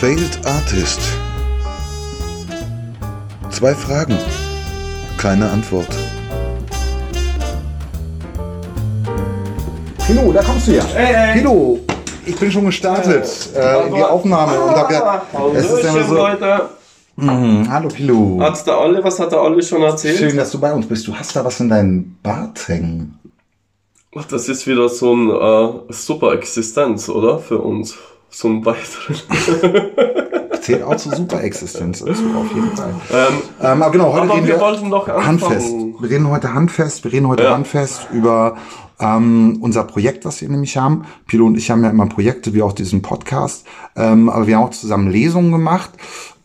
Failed Artist. Zwei Fragen, keine Antwort. Pilo, da kommst du ja. Hey, hey. Pilo, ich bin schon gestartet äh, in die Aufnahme. und hab ja, es ist immer so, Leute. Mhm, hallo Pilo. Hat's der Olle, was hat der Olle schon erzählt? Schön, dass du bei uns bist. Du hast da was in deinem Bart hängen. Ach, Das ist wieder so ein äh, super Existenz, oder? Für uns. So ein weiteres. Zählt auch zur Superexistenz dazu, auf jeden Fall. ähm, Ähm, aber genau, heute Aber reden wir wollten noch anfangen. handfest. Wir reden heute handfest. Wir reden heute Ja. handfest über ähm, unser Projekt, was wir nämlich haben. Pilo und ich haben ja immer Projekte, wie auch diesen Podcast. Ähm, aber wir haben auch zusammen Lesungen gemacht,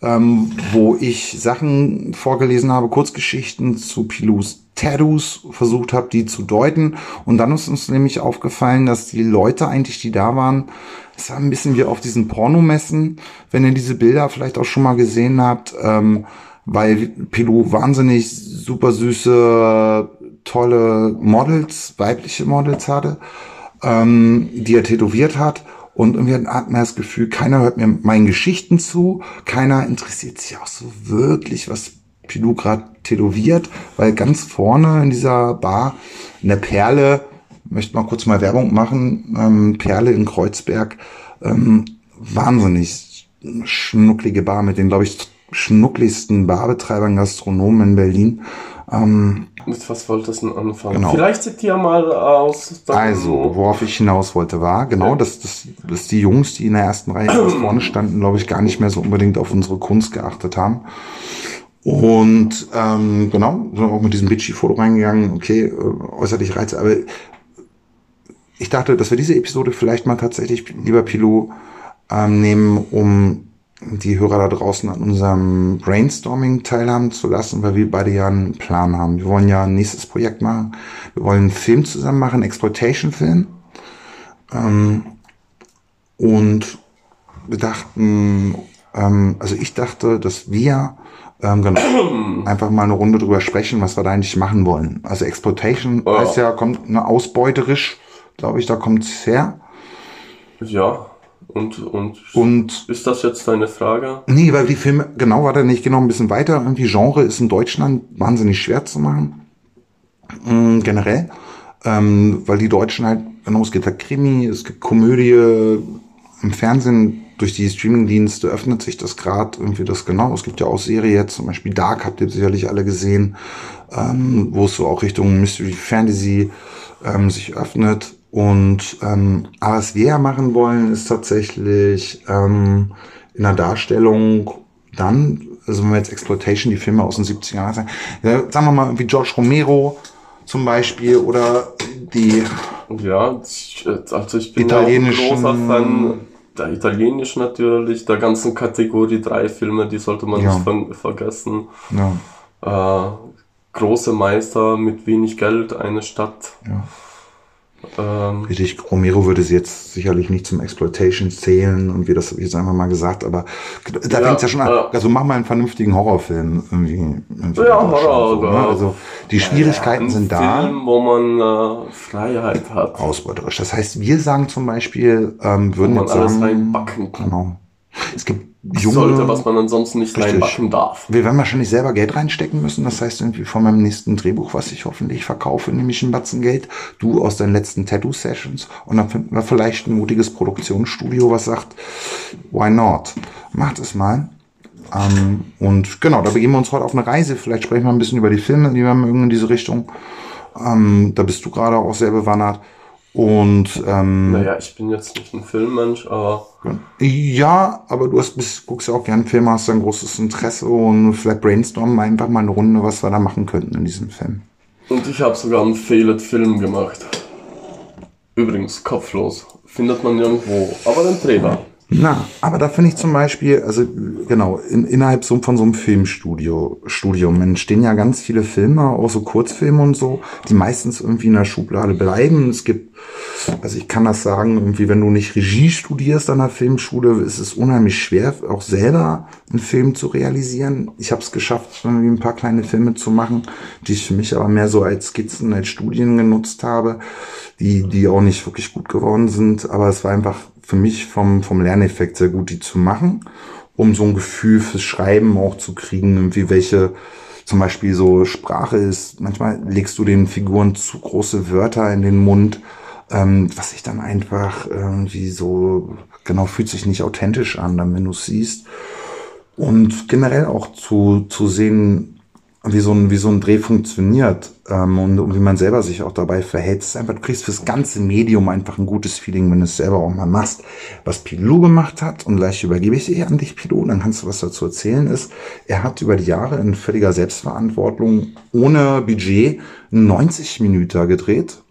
ähm, wo ich Sachen vorgelesen habe, Kurzgeschichten zu Pilus Tattoos versucht habe, die zu deuten. Und dann ist uns nämlich aufgefallen, dass die Leute eigentlich, die da waren, es war ein bisschen wie auf diesen Pornomessen, wenn ihr diese Bilder vielleicht auch schon mal gesehen habt, ähm, weil Pilou wahnsinnig super süße, tolle Models, weibliche Models hatte, ähm, die er tätowiert hat. Und irgendwie hat man das Gefühl, keiner hört mir meinen Geschichten zu, keiner interessiert sich auch so wirklich, was Pilou gerade tätowiert, weil ganz vorne in dieser Bar eine Perle, möchte mal kurz mal Werbung machen, ähm, Perle in Kreuzberg, ähm, wahnsinnig schnucklige Bar mit den, glaube ich, schnuckligsten Barbetreibern, Gastronomen in Berlin. Ähm, mit was wolltest du denn anfangen? Genau. Vielleicht zitier mal aus. deinem- also, worauf ich hinaus wollte, war genau, dass, dass, dass die Jungs, die in der ersten Reihe vorne standen, glaube ich, gar nicht mehr so unbedingt auf unsere Kunst geachtet haben. Und ähm, genau, sind auch mit diesem Bitchy-Foto reingegangen, okay, äh, äußerlich Reize, aber ich dachte, dass wir diese Episode vielleicht mal tatsächlich, lieber Pilot, ähm, nehmen, um die Hörer da draußen an unserem Brainstorming teilhaben zu lassen, weil wir beide ja einen Plan haben. Wir wollen ja ein nächstes Projekt machen. Wir wollen einen Film zusammen machen, einen Exploitation-Film. Ähm, und wir dachten, ähm, also ich dachte, dass wir ähm, genau, einfach mal eine Runde drüber sprechen, was wir da eigentlich machen wollen. Also Exploitation Ja. heißt ja, kommt ne, ausbeuterisch, glaube ich, da kommt's her. Ja. Und, und, Und ist das jetzt deine Frage? Nee, weil die Filme, genau war da nicht genau ein bisschen weiter. Irgendwie Genre ist in Deutschland wahnsinnig schwer zu machen. Mm, generell. Ähm, weil die Deutschen halt, genau, es gibt halt Krimi, es gibt Komödie, im Fernsehen, durch die Streamingdienste öffnet sich das gerade irgendwie das genau. Es gibt ja auch Serie jetzt, zum Beispiel Dark, habt ihr sicherlich alle gesehen, ähm, wo es so auch Richtung Mystery Fantasy ähm, sich öffnet. Und ähm, aber was wir ja machen wollen, ist tatsächlich ähm, in der Darstellung dann, also wenn wir jetzt Exploitation, die Filme aus den 70er Jahren sagen, ja, sagen wir mal wie George Romero zum Beispiel oder die Ja, ich- also ich bin Italienischen- ja großer Fan der italienisch natürlich, der ganzen Kategorie drei Filme, die sollte man Ja. nicht ver vergessen. ja, Äh, große Meister mit wenig Geld, eine Stadt. Ja. Ähm, Richtig, Romero würde sie jetzt sicherlich nicht zum Exploitation zählen und wie das hab ich jetzt einfach mal gesagt, aber da Ja, fängt's ja schon an. ja. Also mach mal einen vernünftigen Horrorfilm irgendwie. irgendwie Ja, Horror, so, ne? ja. Also die Schwierigkeiten ein sind da. Film, wo man äh, Freiheit hat. Ausbeuterisch. Das heißt, wir sagen zum Beispiel, ähm, würden Wo man jetzt alles sagen, reinbacken kann. genau. Es gibt junge, Sollte, was man ansonsten nicht Richtig. reinbacken darf. Wir werden wahrscheinlich selber Geld reinstecken müssen. Das heißt, irgendwie von meinem nächsten Drehbuch, was ich hoffentlich verkaufe, nehme ich ein Batzen Geld. Du aus deinen letzten Tattoo-Sessions. Und dann finden wir vielleicht ein mutiges Produktionsstudio, was sagt, why not? Macht es mal. Ähm, und genau, da begeben wir uns heute auf eine Reise. Vielleicht sprechen wir ein bisschen über die Filme, die wir mögen in diese Richtung. Ähm, da bist du gerade auch sehr bewandert. Und ähm, Naja, ich bin jetzt nicht ein Filmmensch, aber ja, aber du hast, bist, guckst ja auch gern Filme, hast ein großes Interesse und vielleicht brainstormen wir einfach mal eine Runde, was wir da machen könnten in diesem Film. Und ich habe sogar einen Failed Film gemacht. Übrigens, kopflos. Findet man nirgendwo. Aber den Trailer. Na, aber da finde ich zum Beispiel, also genau, in, innerhalb so, von so einem Filmstudio, Studium entstehen ja ganz viele Filme, auch so Kurzfilme und so, die meistens irgendwie in der Schublade bleiben. Es gibt, also ich kann das sagen, irgendwie, wenn du nicht Regie studierst an der Filmschule, ist es unheimlich schwer, auch selber einen Film zu realisieren. Ich habe es geschafft, irgendwie ein paar kleine Filme zu machen, die ich für mich aber mehr so als Skizzen, als Studien genutzt habe, die, die auch nicht wirklich gut geworden sind, aber es war einfach für mich vom, vom Lerneffekt sehr gut, die zu machen, um so ein Gefühl fürs Schreiben auch zu kriegen, irgendwie welche, zum Beispiel so Sprache ist, manchmal legst du den Figuren zu große Wörter in den Mund, ähm, was sich dann einfach irgendwie so, genau, fühlt sich nicht authentisch an, dann wenn du es siehst. Und generell auch zu, zu sehen, wie so ein, wie so ein Dreh funktioniert ähm, und, und wie man selber sich auch dabei verhält. Es ist einfach, du kriegst fürs ganze Medium einfach ein gutes Feeling, wenn du es selber auch mal machst. Was Pilou gemacht hat, und gleich übergebe ich dir an dich, Pilou, dann kannst du was dazu erzählen, ist, er hat über die Jahre in völliger Selbstverantwortung ohne Budget 90 Minuten gedreht.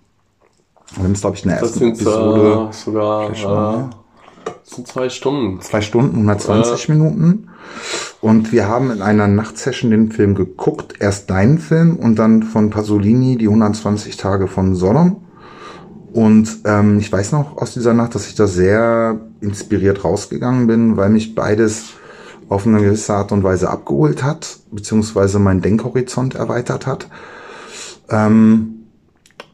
Wir haben es, glaube ich, in der Das ersten Episode äh, sogar äh, sind zwei Stunden. zwei Stunden, 120 Minuten. Und wir haben in einer Nachtsession den Film geguckt. Erst deinen Film und dann von Pasolini die 120 Tage von Sodom. Und ähm, ich weiß noch aus dieser Nacht, dass ich da sehr inspiriert rausgegangen bin, weil mich beides auf eine gewisse Art und Weise abgeholt hat, beziehungsweise mein Denkhorizont erweitert hat. Ähm,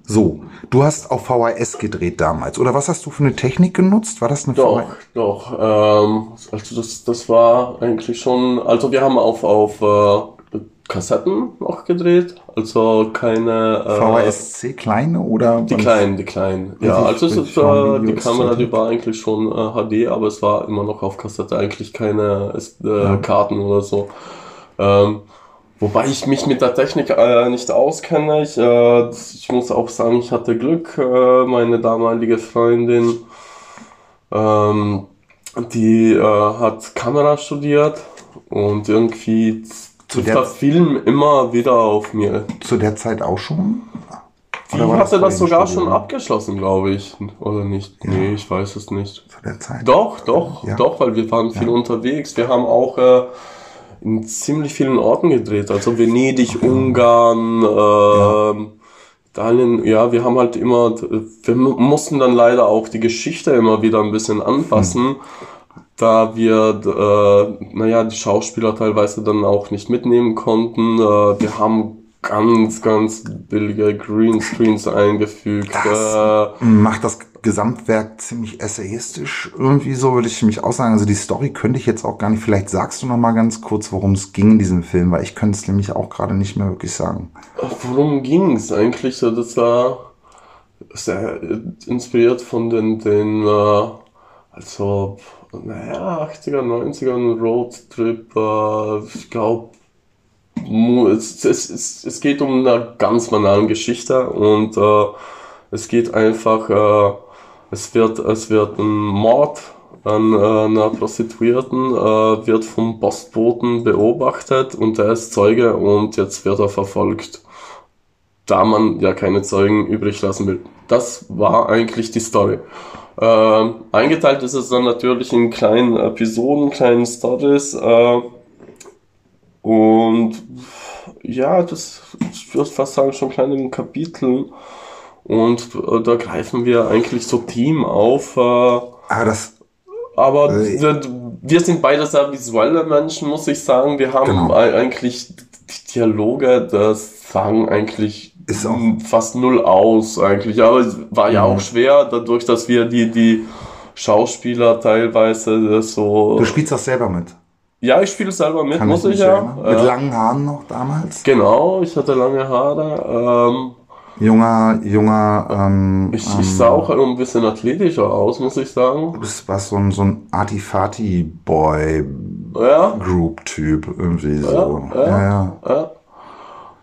so, du hast auf VHS gedreht damals. Oder was hast du für eine Technik genutzt? War das eine Doch, VHS? doch. Ähm, also das, das war eigentlich schon. Also wir haben auf auf äh, Kassetten noch gedreht. Also keine. Äh, VHS-C kleine oder? Die kleinen, die kleinen. Ja, also es ist, äh, die Kamera, die war eigentlich schon äh, HD, aber es war immer noch auf Kassette eigentlich keine äh. Karten oder so. Ähm, wobei ich mich mit der Technik äh, nicht auskenne. Ich, äh, ich muss auch sagen, ich hatte Glück. Äh, meine damalige Freundin, ähm, die äh, hat Kamera studiert und irgendwie trifft der- der Film immer wieder auf mir. Zu der Zeit auch schon? Die Oder hatte das dem sogar Studium? schon abgeschlossen, glaube ich. Oder nicht? Nee, ich weiß es nicht. Zu der Zeit? Doch, doch, Ja. doch, weil wir waren viel Ja. unterwegs. Wir haben auch äh, in ziemlich vielen Orten gedreht. Also Venedig, Ungarn, ähm, Italien. Ja, wir haben halt immer, wir mu- mussten dann leider auch die Geschichte immer wieder ein bisschen anpassen. Da wir, äh, naja, die Schauspieler teilweise dann auch nicht mitnehmen konnten. Äh, wir haben ganz, ganz billige Greenscreens eingefügt. Das- Äh, Macht das Gesamtwerk ziemlich essayistisch irgendwie so, würde ich mich auch sagen. Also die Story könnte ich jetzt auch gar nicht. Vielleicht sagst du noch mal ganz kurz, worum es ging in diesem Film, weil ich könnte es nämlich auch gerade nicht mehr wirklich sagen. Worum ging es eigentlich? Das war sehr inspiriert von den, den äh, also, naja, 80er, 90er Roadtrip. Äh, ich glaube, es, es, es, es geht um eine ganz banale Geschichte und äh, es geht einfach, äh, es wird, es wird ein Mord an äh, einer Prostituierten, äh, wird vom Postboten beobachtet und er ist Zeuge und jetzt wird er verfolgt da man ja keine Zeugen übrig lassen will. Das war eigentlich die Story. Ähm, eingeteilt ist es dann natürlich in kleinen Episoden, kleinen Stories. Äh, und ja, das, ich würde fast sagen, schon kleinen Kapiteln. Und äh, da greifen wir eigentlich so Team auf. Äh, Aber das, aber Äh, wir, wir sind beide sehr visuelle Menschen, muss ich sagen. Wir haben Genau. ei- eigentlich die Dialoge, das fangen eigentlich Ist auch- fast null aus eigentlich. Aber es war ja Mhm. auch schwer, dadurch, dass wir die, die Schauspieler teilweise so. du spielst das selber mit. Ja, ich spiele selber mit, Kann muss mich ich ja. Mit Äh, langen Haaren noch damals. genau, ich hatte lange Haare. Ähm, Junger, junger, ähm, ich, ähm, ich sah auch ein bisschen athletischer aus, muss ich sagen. du bist was so ein, so ein Artifati-Boy-Group-Typ Ja, irgendwie so. Ja, ja. ja. ja. Ja.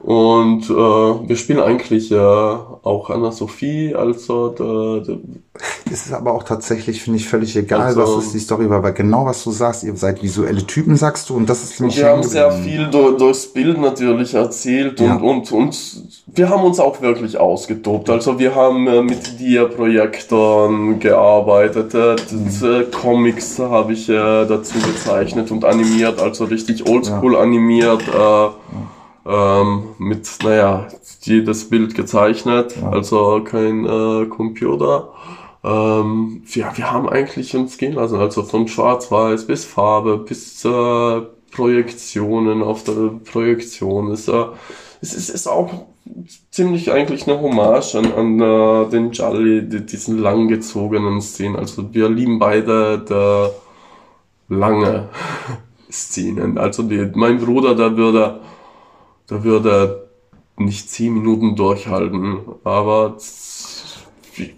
Und äh, wir spielen eigentlich äh, auch Anna-Sophie, also der, der, Es ist aber auch tatsächlich, finde ich, völlig egal, Also- was ist die Story war, weil genau was du sagst, ihr seid visuelle Typen, sagst du, und das ist ziemlich wir haben sehr viel durch, durchs Bild natürlich erzählt und, und, und wir haben uns auch wirklich ausgetobt. Also wir haben äh, mit Dia-Projektoren gearbeitet, äh, äh, Comics habe ich äh, dazu gezeichnet und animiert, also richtig oldschool animiert. Äh, ähm, mit, naja, jedes Bild gezeichnet, also kein äh, Computer. Ähm, ja, wir haben eigentlich uns gehen lassen, also von Schwarz-Weiß bis Farbe, bis Projektionen auf der Projektion. Ist, es ist, ist auch ziemlich eigentlich eine Hommage an, an äh, den Jolly, die, diesen langgezogenen Szenen. Also wir lieben beide der lange Szenen. Also die, mein Bruder, der würde, der würde nicht zehn Minuten durchhalten, aber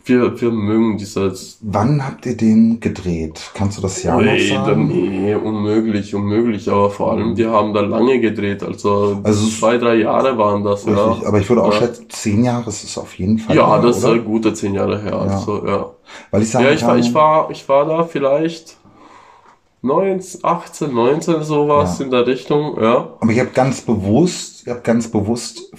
wir, wir mögen dieses. Wann habt ihr den gedreht? Kannst du das Jahr nee, noch sagen? Nee, unmöglich, unmöglich. Aber vor allem, wir haben da lange gedreht. Also, Also zwei, drei Jahre waren das, ja. Richtig, aber ich würde auch Ja. schätzen, zehn Jahre ist es auf jeden Fall. Ja, her, das ist oder? äh, gute zehn Jahre her. Also, ja. Weil ich sagen Ja, ich war, ich war, ich war da vielleicht 19, 18, 19, sowas Ja. in der Richtung, ja. aber ich habe ganz bewusst, ich habe ganz bewusst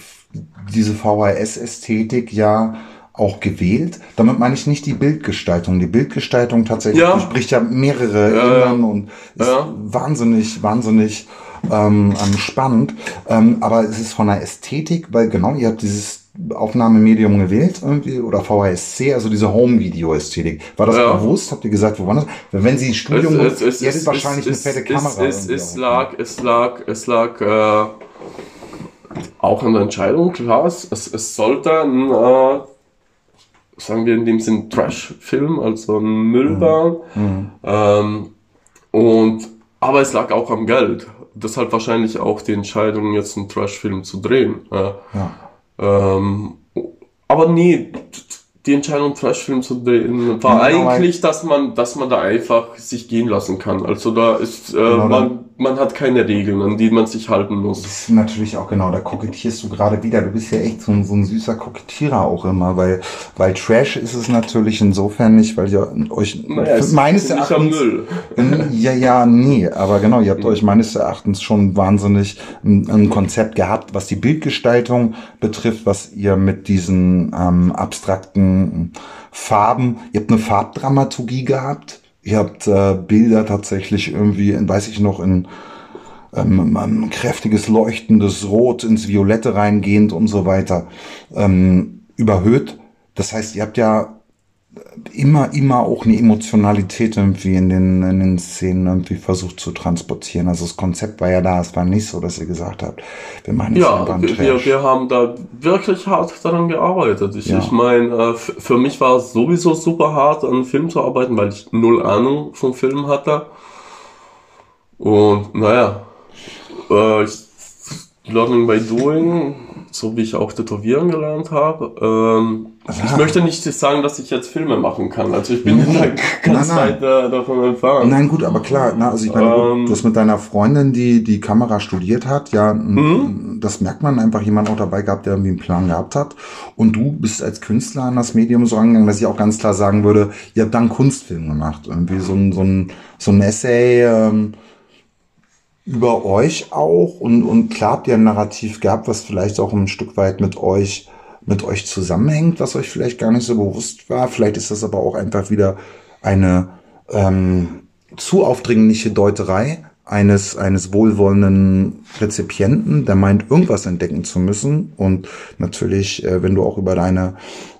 diese VHS-Ästhetik ja auch gewählt. Damit meine ich nicht die Bildgestaltung. Die Bildgestaltung tatsächlich Ja. durchbricht ja mehrere Ja, ja. Ebenen und ist Ja. wahnsinnig, wahnsinnig ähm, ähm, spannend. Ähm, aber es ist von der Ästhetik, weil genau, ihr habt dieses Aufnahmemedium gewählt irgendwie oder VHSC, also diese Home-Video-Ästhetik. War das Ja. bewusst? Habt ihr gesagt, wo war das? Wenn sie ein Studium, ihr hättet wahrscheinlich es, eine fette es, Kamera. Es, es, es lag, es lag, es lag äh, auch an der Entscheidung, klar. Es, es, es sollte ein, äh, sagen wir in dem Sinn, Trash-Film, also ein Müllbahn. Mhm. Ähm, und, aber es lag auch am Geld. Deshalb wahrscheinlich auch die Entscheidung, jetzt einen Trash-Film zu drehen. Äh, Ja. ähm, aber nee, die Entscheidung, Trashfilm zu drehen, war genau, eigentlich, dass man, dass man da einfach sich gehen lassen kann. Also da ist, äh, Genau, man, man hat keine Regeln, an die man sich halten muss. Das ist natürlich auch genau, da kokettierst du gerade wieder. Du bist ja echt so ein, so ein süßer Kokettierer auch immer, weil, weil Trash ist es natürlich insofern nicht, weil ihr euch Naja, es meines Erachtens Müll. Ja, ja, nee, aber genau, ihr habt euch meines Erachtens schon wahnsinnig ein, ein Konzept gehabt, was die Bildgestaltung betrifft, was ihr mit diesen ähm, abstrakten Farben, ihr habt eine Farbdramaturgie gehabt, ihr habt äh, Bilder tatsächlich irgendwie, weiß ich noch, in ähm, ein kräftiges leuchtendes Rot ins Violette reingehend und so weiter ähm, überhöht. Das heißt, ihr habt ja immer, immer auch eine Emotionalität irgendwie in den, in den Szenen irgendwie versucht zu transportieren. Also das Konzept war ja da, es war nicht so, dass ihr gesagt habt, wir machen jetzt einfach Ja, einen wir, wir, wir haben da wirklich hart daran gearbeitet. Ich, Ja. ich meine, äh, für mich war es sowieso super hart, an einem Film zu arbeiten, weil ich null Ahnung vom Film hatte. Und naja, äh, ich, Learning by Doing, so wie ich auch tätowieren gelernt habe. Ähm, Ich Ja. möchte nicht sagen, dass ich jetzt Filme machen kann. Also ich bin Nee. ganz Nein, weit äh, davon entfernt. Nein, gut, aber klar, na, also ich meine, Ähm. du hast mit deiner Freundin, die die Kamera studiert hat, ja, Mhm. das merkt man einfach jemand auch dabei gehabt, der irgendwie einen Plan gehabt hat. Und du bist als Künstler an das Medium so angegangen, dass ich auch ganz klar sagen würde, ihr habt da einen Kunstfilm gemacht, irgendwie so ein, so ein, so ein Essay, ähm, über euch auch und, und klar habt ihr ein Narrativ gehabt, was vielleicht auch ein Stück weit mit euch, mit euch zusammenhängt, was euch vielleicht gar nicht so bewusst war. Vielleicht ist das aber auch einfach wieder eine ähm, zu aufdringliche Deuterei eines, eines wohlwollenden Rezipienten, der meint, irgendwas entdecken zu müssen. Und natürlich, äh, wenn du auch über deine,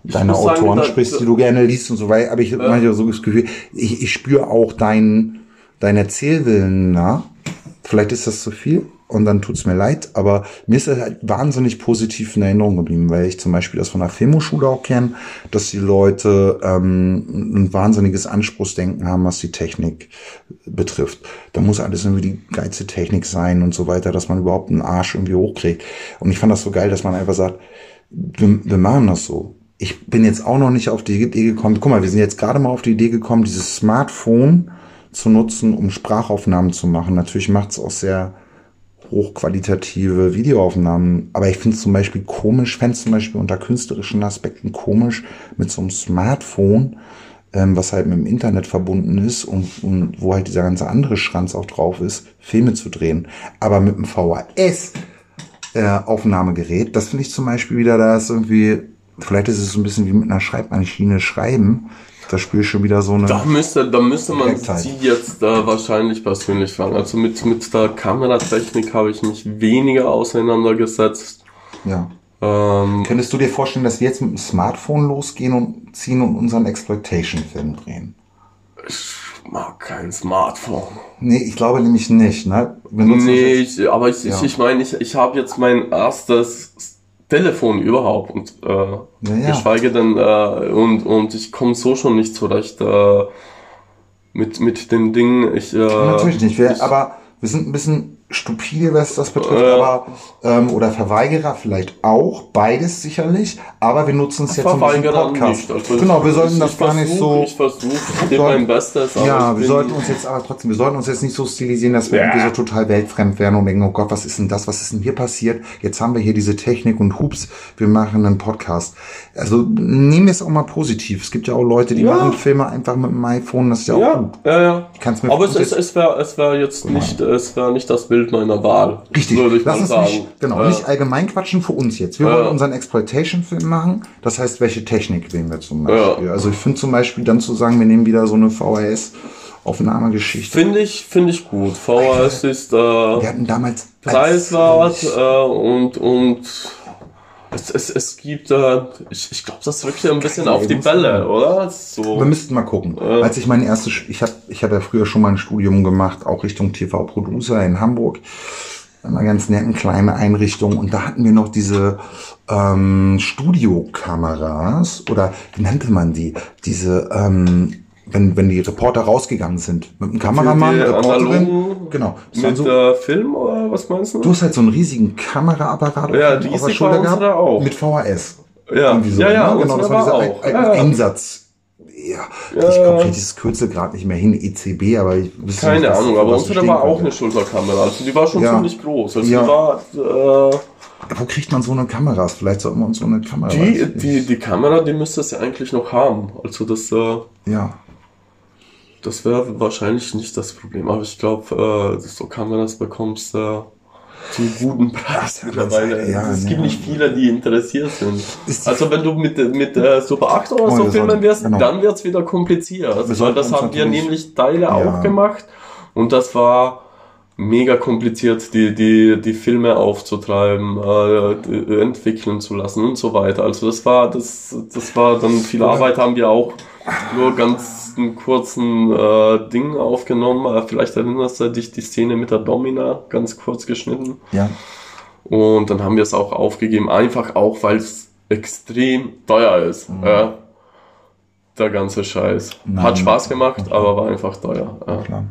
deine sagen, Autoren da- sprichst, die du gerne liest und so weiter, aber ich ja. manchmal so das Gefühl, ich, ich spüre auch deinen dein Erzählwillen nach. Vielleicht ist das zu viel und dann tut's mir leid, aber mir ist das halt wahnsinnig positiv in Erinnerung geblieben, weil ich zum Beispiel das von der Filmhochschule auch kenne, dass die Leute ähm, ein wahnsinniges Anspruchsdenken haben, was die Technik betrifft. Da muss alles irgendwie die geilste Technik sein und so weiter, dass man überhaupt einen Arsch irgendwie hochkriegt. Und ich fand das so geil, dass man einfach sagt, wir, wir machen das so. Ich bin jetzt auch noch nicht auf die Idee gekommen. Guck mal, wir sind jetzt gerade mal auf die Idee gekommen, dieses Smartphone zu nutzen, um Sprachaufnahmen zu machen. Natürlich macht es auch sehr hochqualitative Videoaufnahmen. Aber ich finde es zum Beispiel komisch, fände es zum Beispiel unter künstlerischen Aspekten komisch, mit so einem Smartphone, ähm, was halt mit dem Internet verbunden ist und, und wo halt dieser ganze andere Schranz auch drauf ist, Filme zu drehen. Aber mit einem VHS äh, Aufnahmegerät, das finde ich zum Beispiel wieder, da ist irgendwie, vielleicht ist es so ein bisschen wie mit einer Schreibmaschine schreiben. Da spüre ich schon wieder so eine. Da müsste, da müsste man Direktheit. sie jetzt äh, wahrscheinlich persönlich fragen. Also mit, mit der Kameratechnik habe ich mich weniger auseinandergesetzt. Ja. Ähm, Könntest du dir vorstellen, dass wir jetzt mit dem Smartphone losgehen und ziehen und unseren Exploitation-Film drehen? ich mag kein Smartphone. Nee, ich glaube nämlich nicht, ne? Nutzen Nee, das ich, aber ich, Ja. ich, ich meine, ich, ich habe jetzt mein erstes Telefon überhaupt und äh, Ja, ja. geschweige denn äh, und und ich komme so schon nicht zurecht äh, mit mit den Dingen. Ich äh, Natürlich nicht. Wir, ich, aber wir sind ein bisschen stupide, was das betrifft, Äh. aber ähm, oder Verweigerer vielleicht auch, beides sicherlich, aber wir nutzen es jetzt zum Verweigerer Podcast. nicht. Also genau, wir sollten das gar nicht so. Ich versuche, mein Bestes. Ja, wir sollten uns jetzt aber trotzdem, wir sollten uns jetzt nicht so stilisieren, dass wir Ja. irgendwie so total weltfremd werden und denken, oh Gott, was ist denn das, was ist denn hier passiert? Jetzt haben wir hier diese Technik und hups, wir machen einen Podcast. Also nehmen wir es auch mal positiv. Es gibt ja auch Leute, die Ja. machen Filme einfach mit dem iPhone, das ist ja auch Ja, gut. ja, ja. Aber es, es, es wäre es wär jetzt nicht, es wär nicht das Bild meiner Wahl. Richtig, Würde ich lass uns sagen. nicht, genau, Ja. nicht allgemein quatschen für uns jetzt. Wir Ja. wollen unseren Exploitation-Film machen. Das heißt, welche Technik wählen wir zum Beispiel? Ja. Also ich finde zum Beispiel dann zu sagen, wir nehmen wieder so eine VHS-Aufnahmegeschichte. Finde ich, finde ich gut. VHS ist äh, Wir hatten damals als- preiswert äh, und, und es, es, es gibt, äh, ich, ich glaube, das rückt ja ein bisschen Geil, auf die Bälle, oder? So. Wir müssten mal gucken. Als ich mein erstes, ich habe ich hab ja früher schon mal ein Studium gemacht, auch Richtung TV-Producer in Hamburg. Eine ganz netten kleine Einrichtung. Und da hatten wir noch diese ähm, Studiokameras oder wie nannte man die? Diese, ähm, wenn, wenn die Reporter rausgegangen sind. Mit einem Kameramann, die Reporterin. analogen Genau. Mit so, äh, Film oder was meinst du? du hast halt so einen riesigen Kameraapparat Ja, auf, riesig auf der Schulter gehabt. auch. Mit VHS. ja, so, ja, ja, ne? genau, das war dieser auch. Ein, ein ja. Einsatz. Ja, Ja. ich komme dieses Kürzel gerade nicht mehr hin, ECB, aber ich wüsste Keine nicht, Ahnung, aber unsere war auch eine Schulterkamera. Also die war schon Ja. ziemlich groß. Also Ja. die war äh, Wo kriegt man so eine Kameras? Vielleicht sollten wir uns so eine Kamera. die, die, die Kamera, die müsste es ja eigentlich noch haben. Also das äh, Ja. Das wäre wahrscheinlich nicht das Problem, aber ich glaube, äh, so Kameras bekommst äh, zu guten Preis mittlerweile. ja, es ne. gibt nicht viele, die interessiert sind. Also wenn du mit, mit äh, Super 8 oder Oh, so filmen wirst, genau. dann wird's wieder kompliziert. Weil sollten das haben wir nämlich Teile Ja. auch gemacht und das war mega kompliziert, die, die, die Filme aufzutreiben, äh, die- entwickeln zu lassen und so weiter. Also das war, das, das war dann viel Arbeit, haben wir auch nur ganz einen kurzen äh, Ding aufgenommen. Äh, Vielleicht erinnerst du dich die Szene mit der Domina, ganz kurz geschnitten. Ja. Und dann haben wir es auch aufgegeben, einfach auch, weil es extrem teuer ist. Ja. Der ganze Scheiß. Nein. Hat Spaß gemacht, aber war einfach teuer. Ja. Klar.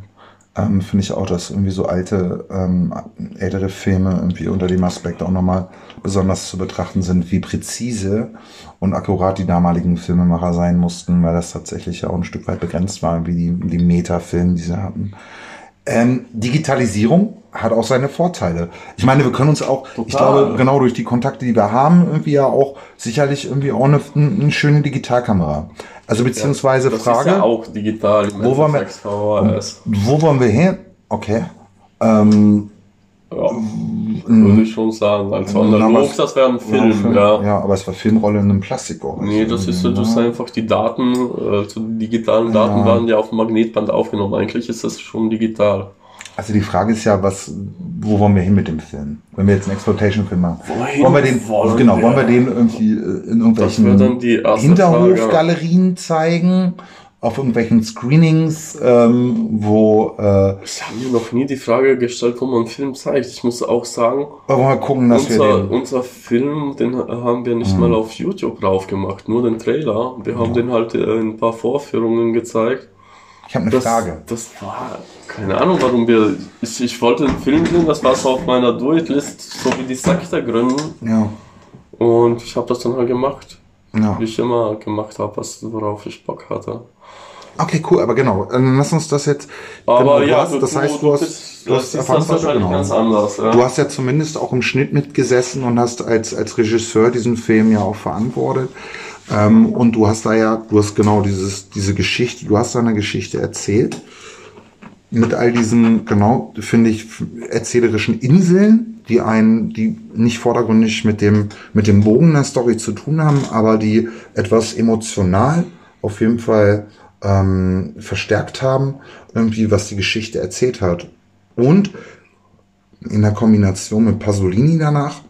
Ähm, Finde ich auch, dass irgendwie so alte, ähm, ältere Filme irgendwie unter dem Aspekt auch nochmal besonders zu betrachten sind, wie präzise und akkurat die damaligen Filmemacher sein mussten, weil das tatsächlich ja auch ein Stück weit begrenzt war, wie die, die Metafilme, die sie hatten. Ähm, Digitalisierung hat auch seine Vorteile. Ich meine, wir können uns auch, ich Total. glaube, genau durch die Kontakte, die wir haben, irgendwie ja auch sicherlich irgendwie auch eine, eine schöne Digitalkamera. Also beziehungsweise Das Frage. ist ja auch digital. Wo wollen wir-. Wo wollen wir hin? Okay. Ähm, Ja, würde ich schon sagen. Also analog, das wäre ein Film, Film, ja. ja, aber es war Filmrolle in einem Plastikrohr. Nee, das ist so, du hast einfach die Daten, also die digitalen Daten Ja. waren ja auf dem Magnetband aufgenommen. Eigentlich ist das schon digital. Also die Frage ist ja, was, wo wollen wir hin mit dem Film? Wenn wir jetzt einen Exploitation-Film machen, Wohin wollen wir den, wollen genau, wir? wollen wir den irgendwie äh, in irgendwelchen Hinterhofgalerien zeigen, auf irgendwelchen Screenings, ähm, wo äh, Ich habe mir noch nie die Frage gestellt, wo man einen Film zeigt. Ich muss auch sagen, wir gucken, dass wir unser, den. unser Film, den haben wir nicht mal auf YouTube drauf gemacht, nur den Trailer. Wir haben den halt äh, in ein paar Vorführungen gezeigt. Ich habe eine Das, Frage. das war, keine Ahnung, warum wir, ich, ich wollte einen Film sehen, das war so auf meiner Do-It-List, so wie die Sekte gründen. Ja, Und ich habe das dann halt gemacht, ja. wie ich immer gemacht habe, worauf ich Bock hatte. Okay, cool, aber genau, dann lass uns das jetzt. Aber du ja, hast, das heißt, du hast, bist- du hast das wahrscheinlich genau. ganz anders. Ja. Du hast ja zumindest auch im Schnitt mitgesessen und hast als, als Regisseur diesen Film ja auch verantwortet. Ähm, und du hast da ja, du hast genau dieses, diese Geschichte, du hast da eine Geschichte erzählt. Mit all diesen, genau, finde ich, erzählerischen Inseln, die einen, die nicht vordergründig mit dem, mit dem Bogen der Story zu tun haben, aber die etwas emotional auf jeden Fall ähm, verstärkt haben, irgendwie, was die Geschichte erzählt hat. Und in der Kombination mit Pasolini danach.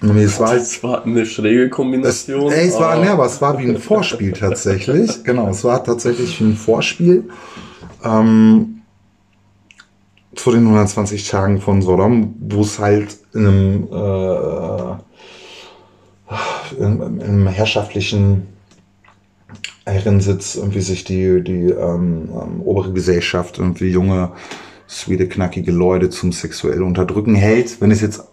Es war, Das war eine schräge es, Kombination. ey, es war, aber- ne, aber es war wie ein Vorspiel tatsächlich. Genau, es war tatsächlich wie ein Vorspiel. Ähm, zu den 120 Tagen von Sodom, wo es halt in einem, äh, im, im herrschaftlichen Herrensitz irgendwie sich die, die ähm, ähm, obere Gesellschaft irgendwie junge, sweete, knackige Leute zum sexuell unterdrücken hält. Wenn es jetzt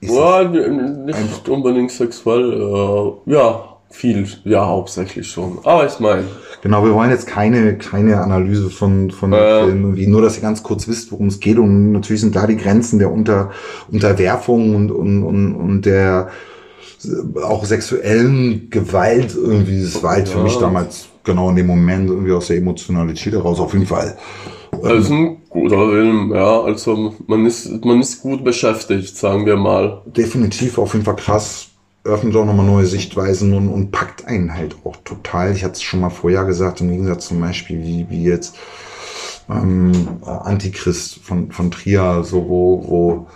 Ja, nicht unbedingt sexuell, äh, ja, viel, ja, hauptsächlich schon. Aber ich meine, Genau, wir wollen jetzt keine, keine Analyse von, von Äh. Filmen, irgendwie, nur dass ihr ganz kurz wisst, worum es geht. Und natürlich sind da die Grenzen der Unter, Unterwerfung und, und, und, und der äh, auch sexuellen Gewalt irgendwie. Das war halt für Ja. mich damals genau in dem Moment irgendwie aus der Emotionalität heraus auf jeden Fall. es ist ein guter Film, ja, also man ist, man ist gut beschäftigt, sagen wir mal. definitiv auf jeden Fall krass. Öffnet auch nochmal neue Sichtweisen und, und packt einen halt auch total. Ich hatte es schon mal vorher gesagt, im Gegensatz zum Beispiel wie, wie jetzt ähm, äh, Antichrist von, von Trier, so wo, wo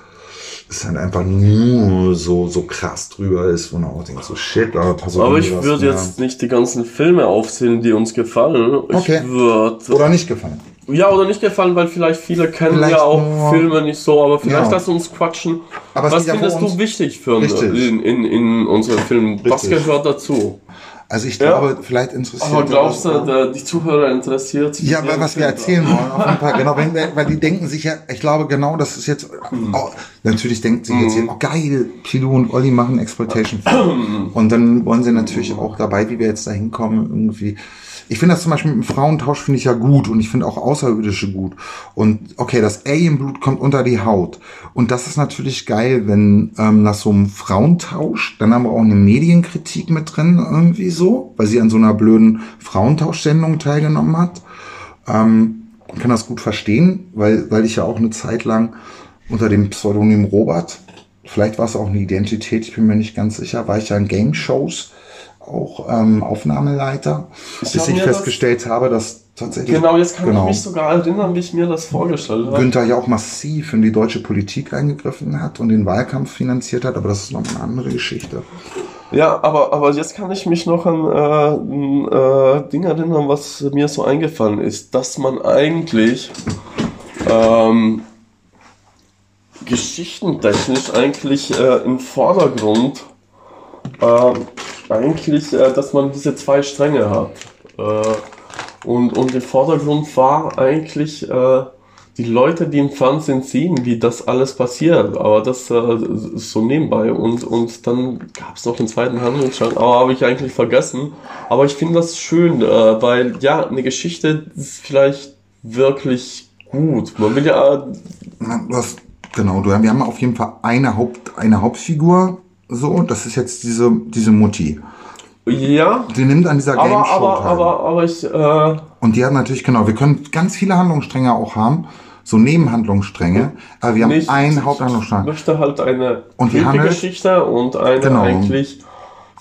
es halt einfach nur so, so krass drüber ist, wo man auch denkt, so shit, aber pass auf. Aber ich würde jetzt nicht die ganzen Filme aufzählen, die uns gefallen. Okay. Ich würde Oder nicht gefallen. Ja, oder nicht gefallen, weil vielleicht viele kennen Vielleicht ja auch nur- Filme nicht so, aber vielleicht Ja. lass uns quatschen. Aber Was ja findest du wichtig für ein, in, in, in unseren Filmen? Was Richtig. gehört dazu? Also ich Ja. glaube, vielleicht interessiert Aber glaubst du, der, die Zuhörer interessiert sich? Ja, weil was wir erzählen wollen, auf jeden Fall, genau, wir- weil die denken sich ja, ich glaube genau, das ist jetzt, oh, natürlich denkt sich jetzt hier, oh geil, Pilo und Olli machen Exploitation. Und dann wollen sie natürlich auch dabei, wie wir jetzt da hinkommen, irgendwie. Ich finde das zum Beispiel mit dem Frauentausch finde ich ja gut und ich finde auch Außerirdische gut. Und okay, das Alienblut kommt unter die Haut. Und das ist natürlich geil, wenn ähm, nach so einem Frauentausch, dann haben wir auch eine Medienkritik mit drin, irgendwie so, weil sie an so einer blöden Frauentauschsendung teilgenommen hat. Ähm, kann das gut verstehen, weil, weil ich ja auch eine Zeit lang unter dem Pseudonym Robert, vielleicht war es auch eine Identität, ich bin mir nicht ganz sicher, war ich ja in Game-Shows auch ähm, Aufnahmeleiter, bis ich mir das- festgestellt habe, dass tatsächlich Genau, jetzt kann Genau. ich mich sogar erinnern, wie ich mir das vorgestellt habe. Günther ja auch massiv in die deutsche Politik eingegriffen hat und den Wahlkampf finanziert hat, aber das ist noch eine andere Geschichte. Ja, aber, aber jetzt kann ich mich noch an äh, ein äh, Ding erinnern, was mir so eingefallen ist, dass man eigentlich ähm, geschichtentechnisch eigentlich äh, im Vordergrund äh, eigentlich, äh, dass man diese zwei Stränge hat. Äh, und, und im Vordergrund war eigentlich äh, die Leute, die im Fernsehen sehen, wie das alles passiert. Aber das äh, so nebenbei. Und, und dann gab es noch einen zweiten Handlungsstrang, aber habe ich eigentlich vergessen. Aber ich finde das schön, äh, weil ja, eine Geschichte ist vielleicht wirklich gut. Man will ja hast, genau, wir haben auf jeden Fall eine, Haupt, eine Hauptfigur, so, das ist jetzt diese, diese Mutti. Ja, Die nimmt an dieser Game aber, Show aber, teil. aber, aber ich, äh, Und die hat natürlich, genau, wir können ganz viele Handlungsstränge auch haben, so Nebenhandlungsstränge, aber wir haben nicht, einen ich Haupthandlungsstrang. möchte halt eine Und Geschichte und eine Genau. eigentlich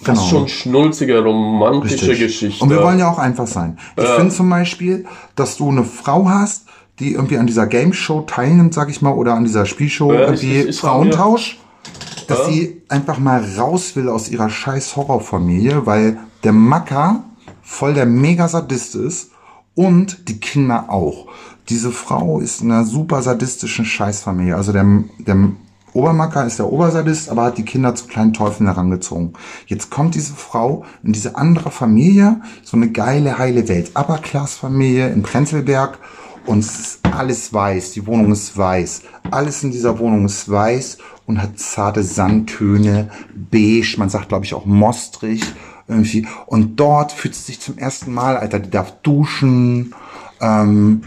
fast Genau. schon schnulzige, romantische Richtig. Geschichte. Und wir wollen ja auch einfach sein. Ich Ja. finde zum Beispiel, dass du eine Frau hast, die irgendwie an dieser Game Show teilnimmt, sag ich mal, oder an dieser Spielshow Ja, irgendwie ich- ich- ich Frauentausch, dass sie einfach mal raus will aus ihrer scheiß Horrorfamilie, weil der Macker voll der Mega-Sadist ist und die Kinder auch. Diese Frau ist in einer super sadistischen Scheißfamilie. Also der, der Obermacker ist der Obersadist, aber hat die Kinder zu kleinen Teufeln herangezogen. Jetzt kommt diese Frau in diese andere Familie, so eine geile, heile Welt. Upper-Class-Familie in Prenzlberg und es ist alles weiß. Die Wohnung ist weiß. Alles in dieser Wohnung ist weiß und hat zarte Sandtöne, beige, man sagt glaube ich auch mostrig irgendwie. Und dort fühlt sie sich zum ersten Mal, Alter, die darf duschen, ähm,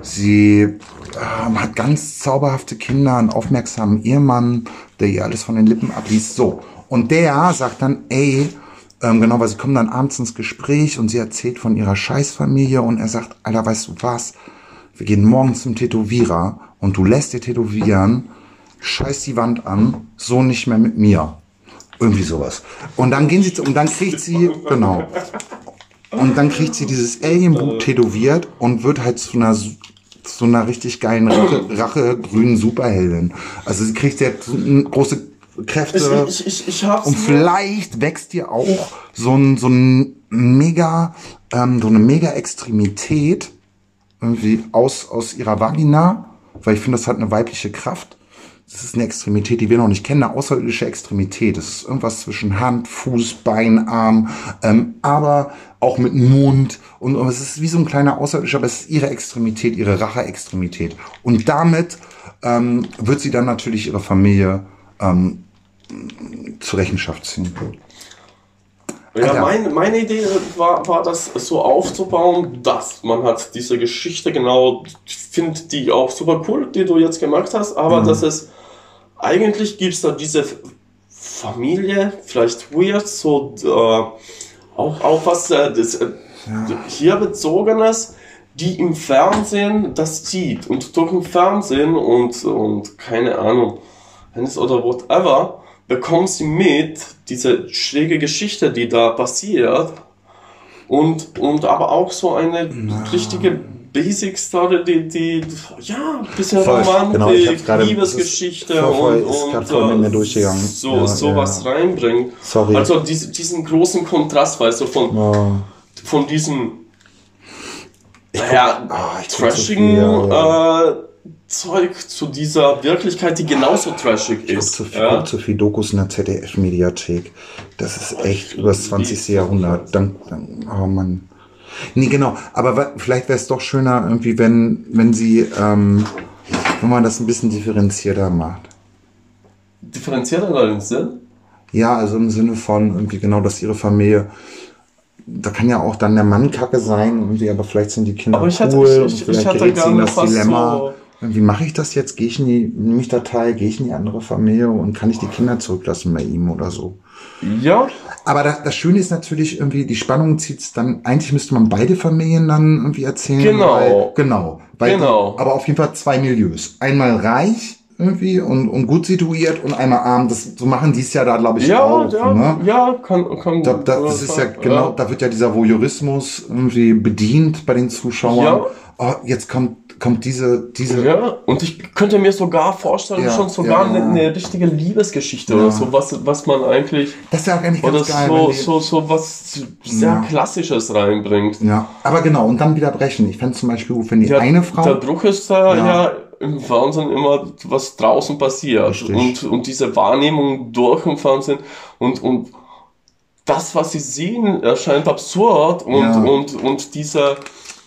sie ähm, hat ganz zauberhafte Kinder, einen aufmerksamen Ehemann, der ihr alles von den Lippen abliest. So. Und der sagt dann, ey, ähm, genau, weil sie kommen dann abends ins Gespräch und sie erzählt von ihrer Scheißfamilie und er sagt, Alter, weißt du was? Wir gehen morgen zum Tätowierer und du lässt dir tätowieren, scheiß die Wand an, so nicht mehr mit mir. Irgendwie sowas. Und dann gehen sie, zu- und dann kriegt sie, genau. Und dann kriegt sie dieses Alienbuch tätowiert und wird halt zu einer, zu einer richtig geilen Rache, Rache grünen Superheldin. Also sie kriegt jetzt große Kräfte. ich, ich, ich, hab's Und vielleicht wächst dir auch so ein, so ein mega, ähm, so eine mega Extremität irgendwie aus, aus ihrer Vagina, weil ich finde, das hat eine weibliche Kraft, das ist eine Extremität, die wir noch nicht kennen, eine außerirdische Extremität. Das ist irgendwas zwischen Hand, Fuß, Bein, Arm, ähm, aber auch mit Mund. Und, und es ist wie so ein kleiner Außerirdischer, aber es ist ihre Extremität, ihre Rache-Extremität. Und damit ähm, wird sie dann natürlich ihre Familie ähm, zur Rechenschaft ziehen. Ja, Alter. meine, meine Idee war, war das so aufzubauen, dass man hat diese Geschichte genau, finde die auch super cool, die du jetzt gemacht hast, aber Mhm. dass es eigentlich gibt es da diese Familie, vielleicht weird, so äh, auch, auch was äh, das, äh, hier bezogenes, die im Fernsehen das sieht und durch im Fernsehen und, und keine Ahnung, Hennes oder whatever, bekommen sie mit, diese schräge Geschichte, die da passiert. Und, und aber auch so eine richtige Basic Story, die, die, ja, ein bisschen Voll, Romantik, genau, ich Liebesgeschichte das ist voll- und, äh, so, Ja, sowas ja. reinbringt. Sorry. Also dies, diesen großen Kontrast, weißt du, von, Oh. von diesem, naja, Ah, ich trashigen viel, ja, Äh, Zeug zu dieser Wirklichkeit, die genauso trashig Ich ist. zu viel, ja? zu viel Dokus in der ZDF-Mediathek. Das ist echt über das 20. Jahrhundert. Dann, dann, oh Mann. Nee, genau. Aber vielleicht wäre es doch schöner, irgendwie, wenn, wenn sie, ähm, wenn man das ein bisschen differenzierter macht. Differenziert in deinen Sinn? Ja, also im Sinne von irgendwie genau, dass ihre Familie, da kann ja auch dann der Mann kacke sein, irgendwie, aber vielleicht sind die Kinder Aber ich hätte- cool ich- ich- vielleicht ich in gerne das Dilemma. so- Wie mache ich das jetzt? Gehe ich in die, nehme ich Datei, gehe ich in die andere Familie und kann ich die Kinder zurücklassen bei ihm oder so? Ja. Aber das, das Schöne ist natürlich irgendwie, die Spannung zieht's dann, eigentlich müsste man beide Familien dann irgendwie erzählen. Genau. Weil, genau. Weil Genau. Aber auf jeden Fall zwei Milieus. Einmal reich irgendwie und, und gut situiert und einmal arm. Das, so machen die es ja da, glaube ich, Ja, auch. ja, ne? ja, kann, kann. Da, da, das ist ja genau, da wird ja dieser Voyeurismus irgendwie bedient bei den Zuschauern. Ja. Oh, jetzt kommt, kommt diese, diese, Ja, und ich könnte mir sogar vorstellen, Ja, schon sogar ja, ja. Eine, eine richtige Liebesgeschichte oder so, was, was man eigentlich, das ist ja auch eigentlich oder ganz geil. so, so, so was sehr. Klassisches reinbringt. ja, aber genau, und dann wieder brechen. Ich fände zum Beispiel, wenn die eine Frau. Der Druck ist da Ja. im Fernsehen immer, was draußen passiert. Richtig. Und, und diese Wahrnehmung durch im Fernsehen und, und das, was sie sehen, erscheint absurd und, und, und diese,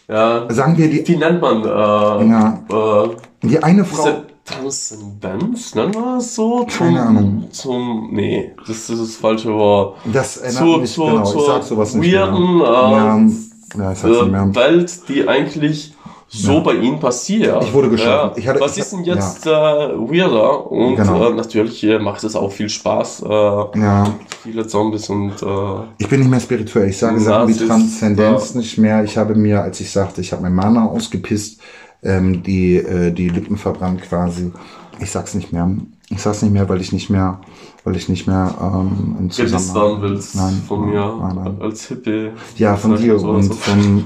ja, sagen wir, die, wie nennt man, äh, Ja. äh, die eine Frau. Transzendenz, nennen wir es so? Zum, Keine Ahnung. Zum, nee, das ist das falsche Wort. Das erinnert Zu, mich, zu, genau, ich zur sag sowas nicht weirden, mehr. äh, ja, ja, ich sag's nicht mehr. äh, Welt, die eigentlich so bei ihnen passiert. Ich wurde geschockt. Ich hatte- Was ich ist denn jetzt äh, weirder? Und Genau. äh, natürlich äh, macht es auch viel Spaß. Äh, Ja, viele Zombies und äh, ich bin nicht mehr spirituell. Ich sage Sachen wie Transzendenz ja. nicht mehr. Ich habe mir, als ich sagte, ich habe mein Mana ausgepisst, ähm, die, äh, die Lippen verbrannt quasi. Ich sag's nicht mehr. Ich sag's nicht mehr, weil ich nicht mehr, weil ich nicht mehr ähm, im Zusammenhang. willst Nein, von mir nein, nein. als Hippie. Ja, von dir und so. von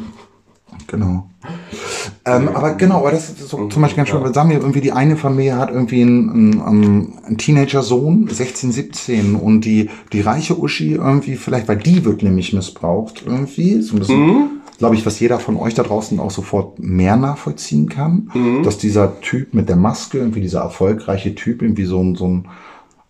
genau. Ähm, aber genau, aber das ist so, zum Beispiel ganz schön, sagen wir irgendwie, die eine Familie hat irgendwie einen, einen, einen Teenager-Sohn, 16, 17, und die, die reiche Uschi irgendwie, vielleicht, weil die wird nämlich missbraucht irgendwie, so ein bisschen, glaube ich, was jeder von euch da draußen auch sofort mehr nachvollziehen kann, dass dieser Typ mit der Maske, irgendwie dieser erfolgreiche Typ, irgendwie so ein, so ein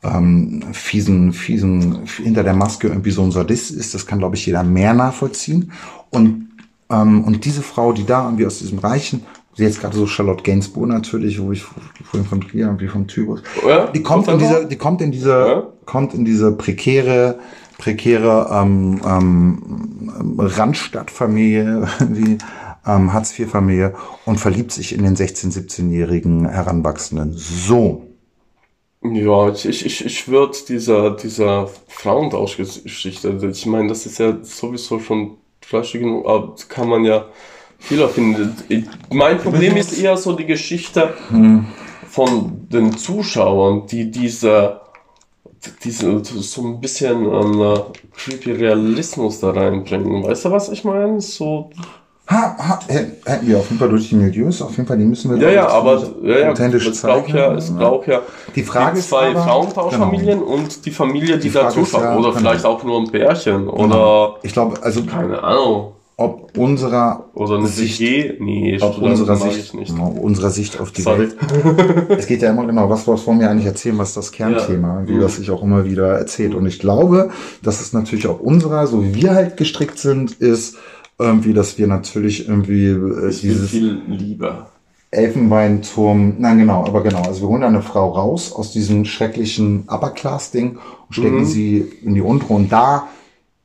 ähm, fiesen, fiesen, hinter der Maske irgendwie so ein Sadist ist, das kann, glaube ich, jeder mehr nachvollziehen. Und, ähm, und diese Frau, die da irgendwie aus diesem Reichen, jetzt gerade so Charlotte Gainsbourg natürlich, wo ich vorhin von Trier, irgendwie vom Typus, Ja, die kommt in diese, die kommt in diese, Ja. kommt in diese prekäre, prekäre ähm, ähm, Randstadtfamilie, wie ähm, Hartz-IV-Familie und verliebt sich in den 16-, 17-jährigen Heranwachsenden. So. Ja, ich, ich, ich, ich würde dieser, dieser Frauentauschgeschichte, ich meine, das ist ja sowieso schon trashig genug, aber kann man ja viel finden. Mein Problem ist eher so die Geschichte von den Zuschauern, die diese, diese so ein bisschen ähm, creepy Realismus da reinbringen. Weißt du, was ich meine? So, Ha, ha, hä- hätten wir auf jeden Fall durch die Milieus, auf jeden Fall, die müssen wir ja, ja, aber ja, ja, authentisch es braucht zeigen. ja, es braucht ja Die Frage die zwei aber- Frauentauschfamilien und die Familie, die, Die Frage da ist zuschaut. ja, oder genau. vielleicht auch nur ein Pärchen. Oder Ich glaube, also keine Ahnung. ob unserer Oder eine Sicht, WG? Nee, ob unserer Sicht, ich nicht. genau, unserer Sicht auf die Sorry. Welt. Es geht ja immer genau, was, was wollen wir eigentlich erzählen, was ist das Kernthema, Ja. wie Mhm. das sich auch immer wieder erzählt. Und ich glaube, dass es natürlich auch unserer, so wie wir halt gestrickt sind, ist irgendwie, dass wir natürlich irgendwie äh, Ich dieses viel lieber. Elfenbeinturm, nein genau, aber genau, also wir holen eine Frau raus aus diesem schrecklichen Upper Class Ding und stecken Mhm. sie in die untere und da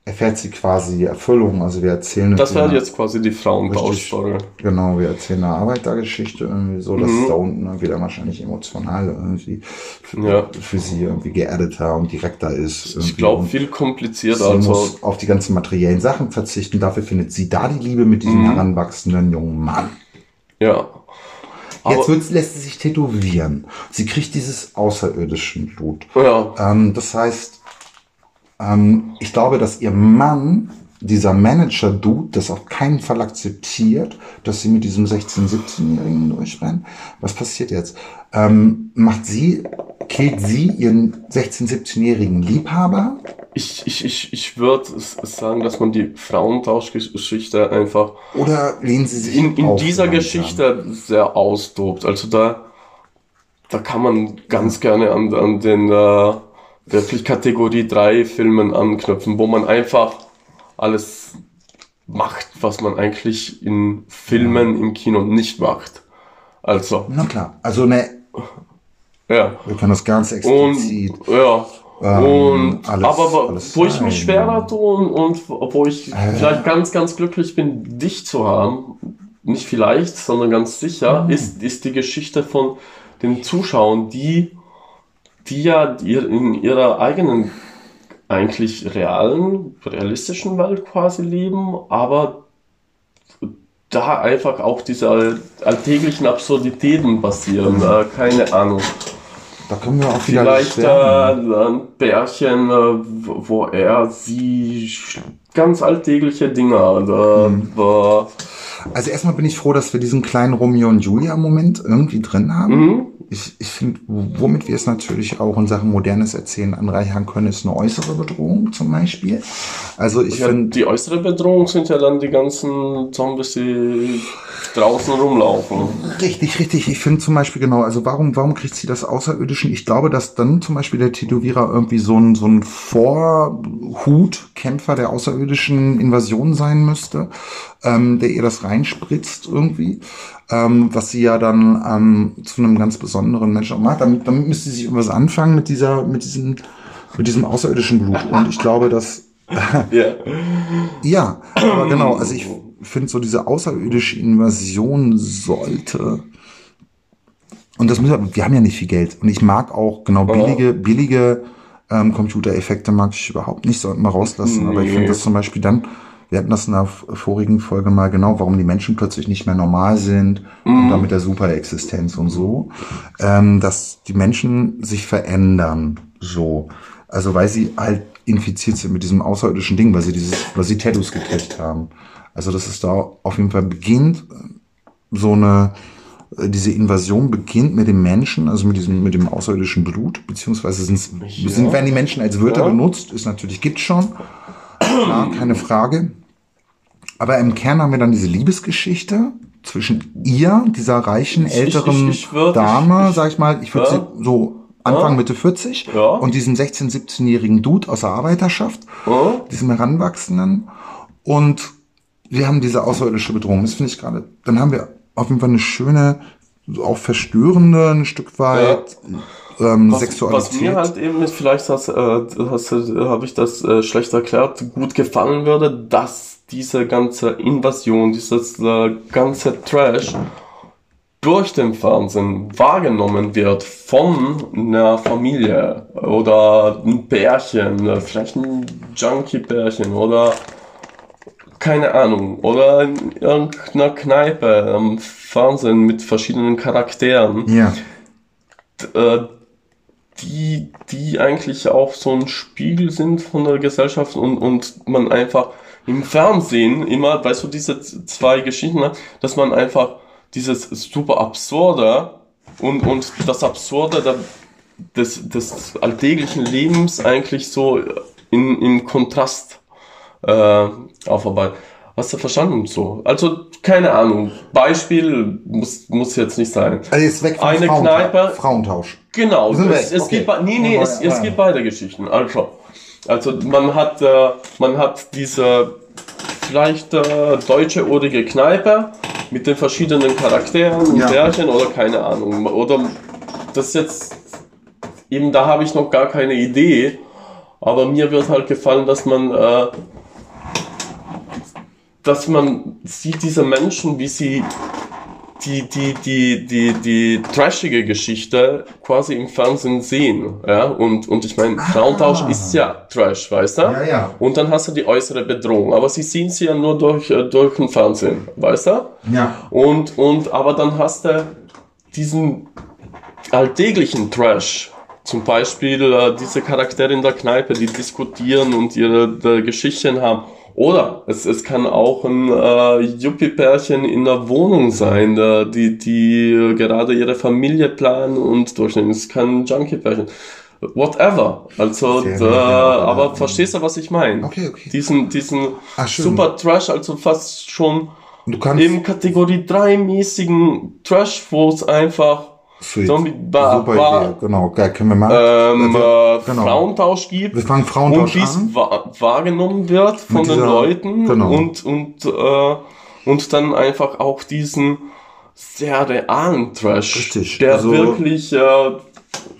erfährt sie quasi Erfüllung. Also wir erzählen Das eine- jetzt quasi die Frauentauschstory. Genau, wir erzählen eine Arbeitergeschichte irgendwie so, dass Mhm. es da unten irgendwie dann wahrscheinlich emotional irgendwie für, Ja. für sie irgendwie geerdeter und direkter ist. Ich irgendwie. glaube, Und viel komplizierter. Sie Also, muss auf die ganzen materiellen Sachen verzichten. Dafür findet sie da die Liebe mit diesem Mhm. heranwachsenden jungen Mann. ja. Jetzt wird's, lässt sie sich tätowieren. Sie kriegt dieses außerirdischen Blut. ja. Ähm, das heißt, ähm, ich glaube, dass ihr Mann, dieser Manager-Dude, das auf keinen Fall akzeptiert, dass sie mit diesem 16-, 17-Jährigen durchrennt. Was passiert jetzt? Ähm, macht sie, killt sie ihren 16-, 17-jährigen Liebhaber? Ich, ich, ich, ich würde sagen, dass man die Frauentauschgeschichte einfach Oder lehnen sie sich in, in dieser? Geschichte sehr austobt. Also da, da kann man ganz gerne an, an den äh, wirklich Kategorie 3 Filmen anknüpfen, wo man einfach alles macht, was man eigentlich in Filmen im Kino nicht macht. Also, Na klar, also ne, ja. wir können das ganz explizit. Und ja. Ähm, und alles- aber wo- alles wo ich mich schwerer tue und, und wo ich Äh. vielleicht ganz, ganz glücklich bin, dich zu haben, nicht vielleicht, sondern ganz sicher, Mhm. ist, ist die Geschichte von den Zuschauern, die, die ja in ihrer eigenen, eigentlich realen, realistischen Welt quasi leben, aber da einfach auch diese alltäglichen Absurditäten passieren. Äh, keine Ahnung. Da können wir auch Vielleicht schwärmen. ein Pärchen, äh, wo er sie ganz alltägliche Dinge äh, Mhm. äh, Also erstmal bin ich froh, dass wir diesen kleinen Romeo und Julia Moment irgendwie drin haben. mhm. Ich, ich finde, womit wir es natürlich auch in Sachen modernes Erzählen anreichern können, ist eine äußere Bedrohung zum Beispiel. Also ich ja, finde, die äußere Bedrohung sind ja dann die ganzen Zombies, die draußen rumlaufen. richtig, richtig. Ich finde zum Beispiel genau, also warum, warum kriegt sie das Außerirdischen? Ich glaube, dass dann zum Beispiel der Tätowierer irgendwie so ein, so ein Vorhutkämpfer der außerirdischen Invasion sein müsste, ähm, der ihr das reinspritzt irgendwie. Ähm, was sie ja dann ähm, zu einem ganz besonderen Menschen auch macht. Damit, damit müsste sie sich irgendwas anfangen mit dieser, mit diesem, mit diesem außerirdischen Blut. Und ich glaube, dass Ja. ja, aber genau, also ich finde so diese außerirdische Invasion sollte. Und das müssen wir, wir haben ja nicht viel Geld. Und ich mag auch genau billige, billige ähm, Computereffekte mag ich überhaupt nicht, sollten wir rauslassen. Aber ich finde Nee. das zum Beispiel dann, wir hatten das in der vorigen Folge mal genau, warum die Menschen plötzlich nicht mehr normal sind und dann mit der Superexistenz und so, ähm, dass die Menschen sich verändern, so. Also weil sie halt infiziert sind mit diesem außerirdischen Ding, weil sie dieses, weil sie Tattoos gekriegt haben. Also dass es da auf jeden Fall beginnt, so eine, äh, diese Invasion beginnt mit dem Menschen, also mit diesem, mit dem außerirdischen Blut, beziehungsweise sind's, Ja. sind, werden die Menschen als Wörter Ja. benutzt, ist natürlich, gibt's schon. Klar, keine Frage. Aber im Kern haben wir dann diese Liebesgeschichte zwischen ihr, dieser reichen, Ich- älteren ich- ich Dame, ich- ich- sag ich mal, ich würde Ja. sie so Anfang, Ja. Mitte 40 Ja. und diesem 16-, 17-jährigen Dude aus der Arbeiterschaft, Oh, diesem Heranwachsenden. Und wir haben diese außerirdische Bedrohung. Das finde ich gerade. Dann haben wir auf jeden Fall eine schöne, auch verstörende, ein Stück weit ähm, was, Sexualität. was mir halt eben ist, vielleicht hast, äh, hast, habe ich das äh, schlecht erklärt, gut gefallen würde, dass diese ganze Invasion, dieses äh, ganze Trash durch den Fernsehen wahrgenommen wird von einer Familie oder ein Pärchen, vielleicht ein Junkie-Pärchen oder keine Ahnung, oder in irgendeiner Kneipe am Fernsehen mit verschiedenen Charakteren. Ja, äh, die, die eigentlich auch so ein Spiegel sind von der Gesellschaft und, und man einfach im Fernsehen immer, weißt du, diese zwei Geschichten, hat, dass man einfach dieses super Absurde und, und das Absurde der, des, des alltäglichen Lebens eigentlich so in, im Kontrast äh, aufarbeitet. Hast du verstanden? So. Also, keine Ahnung. Beispiel muss, muss jetzt nicht sein. Also jetzt weg von Eine Frauentausch. Kneipe- Frauentausch. Genau, es, weg, es okay. gibt nee, nee, Ja, es, ja. es gibt beide Geschichten. Also, also man hat äh, man hat diese vielleicht äh, deutsche urige Kneipe mit den verschiedenen Charakteren Ja. Pärchen oder keine Ahnung oder das jetzt eben da habe ich noch gar keine Idee, aber mir wird halt gefallen, dass man äh, dass man sieht diese Menschen, wie sie die, die, die, die, die trashige Geschichte quasi im Fernsehen sehen. Ja? Und, und ich meine, Frauentausch ist ja Trash, weißt du? Ja, ja. Und dann hast du die äußere Bedrohung. Aber sie sehen sie ja nur durch, äh, durch den Fernsehen, weißt du? Ja. Und, und, aber dann hast du diesen alltäglichen Trash. Zum Beispiel äh, diese Charaktere in der Kneipe, die diskutieren und ihre Geschichten haben. Oder es, es kann auch ein äh, Yuppie-Pärchen in der Wohnung sein, äh, die, die gerade ihre Familie planen und durchnehmen. Es kann ein Junkie-Pärchen. Whatever. Also, gut, ja. aber verstehst du, was ich meine? Okay, okay. Diesen, diesen Ach, schön. super Trash, also fast schon du kannst im Kategorie 3 mäßigen Trash, wo es einfach Sweet. Zombie Bar, Super Bar Idee. Genau, geil, können wir machen. ähm, Wir- äh, genau. Frauentausch gibt Wir fangen Frauentausch und wie es an. wa wahrgenommen wird von Mit den dieser- Leuten genau. und und äh, und dann einfach auch diesen sehr realen Trash, Richtig, der also- wirklich äh,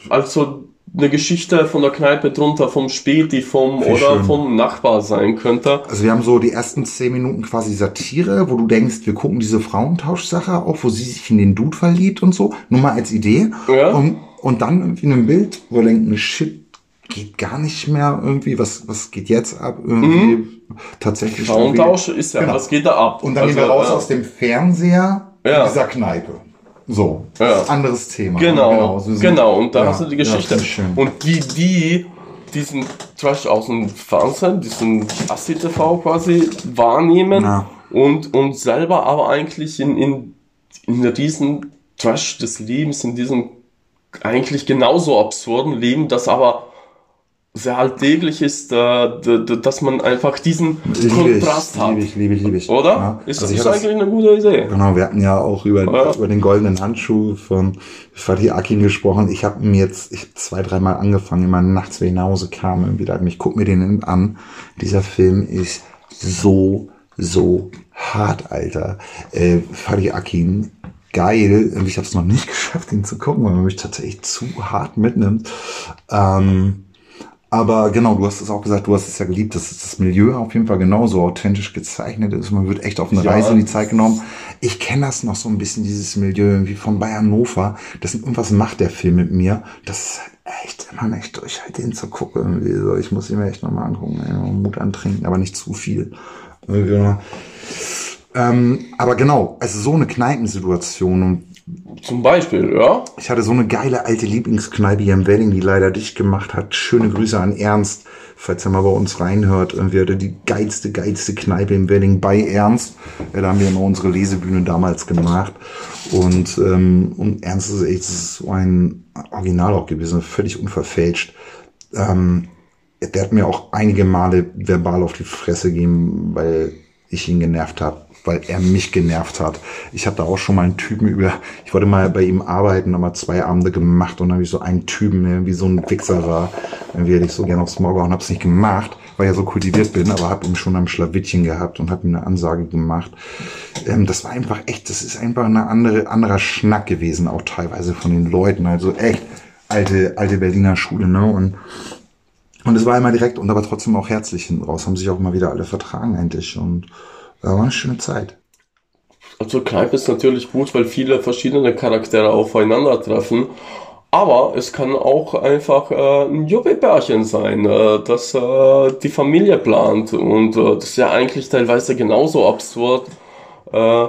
also eine Geschichte von der Kneipe drunter, vom Späti, vom Wie oder schön. vom Nachbar sein könnte. Also wir haben so die ersten zehn Minuten quasi Satire, wo du denkst, wir gucken diese Frauentauschsache auch, wo sie sich in den Dude verliebt und so. Nur mal als Idee. Ja. Und, und dann irgendwie ein Bild, wo wir denken, shit, geht gar nicht mehr irgendwie, was, was geht jetzt ab? Irgendwie tatsächlich. irgendwie- Frauentausch ist ja, Genau. was geht da ab? Und dann gehen wir Also, raus ja. aus dem Fernseher Ja. in dieser Kneipe. So, Ja. anderes Thema. Genau, so sind- genau, und da ja, hast du die ja, Geschichte. schön. und die, die diesen Trash aus dem Fernsehen, diesen Assi-TV quasi wahrnehmen Ja. und, und selber aber eigentlich in, in, in diesen Trash des Lebens, in diesem eigentlich genauso absurden Leben, das aber sehr alltäglich ist, dass man einfach diesen Liebe Kontrast ich, hat. liebe ich, liebe ich, liebe ich. Oder? Ja. Ist Also das ich ist hatte das- eigentlich eine gute Idee? Genau, wir hatten ja auch über, Ja. über den goldenen Handschuh von Fatih Akin gesprochen. Ich habe mir jetzt ich hab zwei, dreimal angefangen, immer nachts, wenn ich nach Hause kam, irgendwie da, ich guck mir den an. Dieser Film ist so, so hart, Alter. Äh, Fatih Akin, geil. Und ich habe es noch nicht geschafft, ihn zu gucken, weil man mich tatsächlich zu hart mitnimmt. Ähm, aber genau, du hast es auch gesagt, du hast es ja geliebt, dass das Milieu auf jeden Fall genauso authentisch gezeichnet ist. Man wird echt auf eine Ja. Reise in die Zeit genommen. Ich kenne das noch so ein bisschen, dieses Milieu irgendwie von Bayern Hannover. Das irgendwas macht der Film mit mir. Das ist halt echt immer echt durch, den zu gucken. Irgendwie so. Ich muss ihn mir echt nochmal angucken. Mut antrinken, aber nicht zu viel. Ähm, aber genau, also so eine Kneipensituation und Zum Beispiel, ja. ich hatte so eine geile alte Lieblingskneipe hier im Wedding, die leider dicht gemacht hat. Schöne Grüße an Ernst, falls er mal bei uns reinhört. Irgendwie hatte die geilste, geilste Kneipe im Wedding bei Ernst. Ja, da haben wir immer unsere Lesebühne damals gemacht. Und, ähm, und Ernst ist echt so ein Original auch gewesen, völlig unverfälscht. Ähm, der hat mir auch einige Male verbal auf die Fresse gegeben, weil ich ihn genervt habe, weil er mich genervt hat. Ich hatte auch schon mal einen Typen über, ich wollte mal bei ihm arbeiten, aber zwei Abende gemacht und dann habe ich so einen Typen, der wie so ein Wichser war, irgendwie hätte ich so gerne aufs Maul gehauen, habe es nicht gemacht, weil ich ja so kultiviert bin, aber habe ihn schon am Schlawittchen gehabt und habe ihm eine Ansage gemacht. Ähm, das war einfach echt, das ist einfach eine andere, anderer Schnack gewesen, auch teilweise von den Leuten, also echt alte, alte Berliner Schule, ne, und und es war immer direkt und aber trotzdem auch herzlich hinten raus. Haben sich auch mal wieder alle vertragen endlich. Und war eine schöne Zeit. Also Kneipe ist natürlich gut, weil viele verschiedene Charaktere aufeinandertreffen. Aber es kann auch einfach äh, ein Juppie-Pärchen sein, äh, das äh, die Familie plant. Und äh, das ist ja eigentlich teilweise genauso absurd. Äh,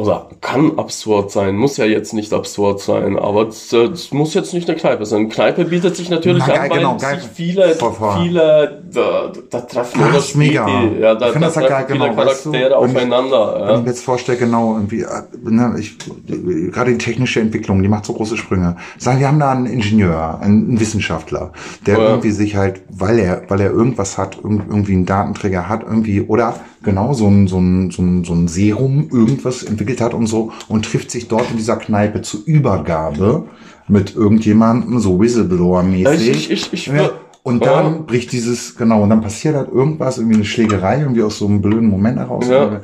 oder kann absurd sein, muss ja jetzt nicht absurd sein, aber es, äh, muss jetzt nicht eine Kneipe sein. Kneipe bietet sich natürlich Na, an, geil, weil genau, geil. sich viele, Voll, voll. viele, da, da treffen oder das ist mega. ja, da, Ich da das ja geil, viele genau, weißt du, Charaktere wenn ich- aufeinander. Wenn ich ja. mir jetzt vorstelle, genau, irgendwie, äh, ne, ich, gerade die technische Entwicklung, die macht so große Sprünge. Sagen, wir haben da einen Ingenieur, einen Wissenschaftler, der Ja. irgendwie sich halt, weil er, weil er irgendwas hat, irg- irgendwie einen Datenträger hat, irgendwie, oder genau so ein, so ein, so ein, so ein Serum, irgendwas entwickelt hat und so, und trifft sich dort in dieser Kneipe zur Übergabe mit irgendjemandem, so Whistleblower-mäßig. Ich- ich- ich- ja. Und Ja. dann bricht dieses, genau, und dann passiert halt irgendwas, irgendwie eine Schlägerei, irgendwie aus so einem blöden Moment heraus. Ja.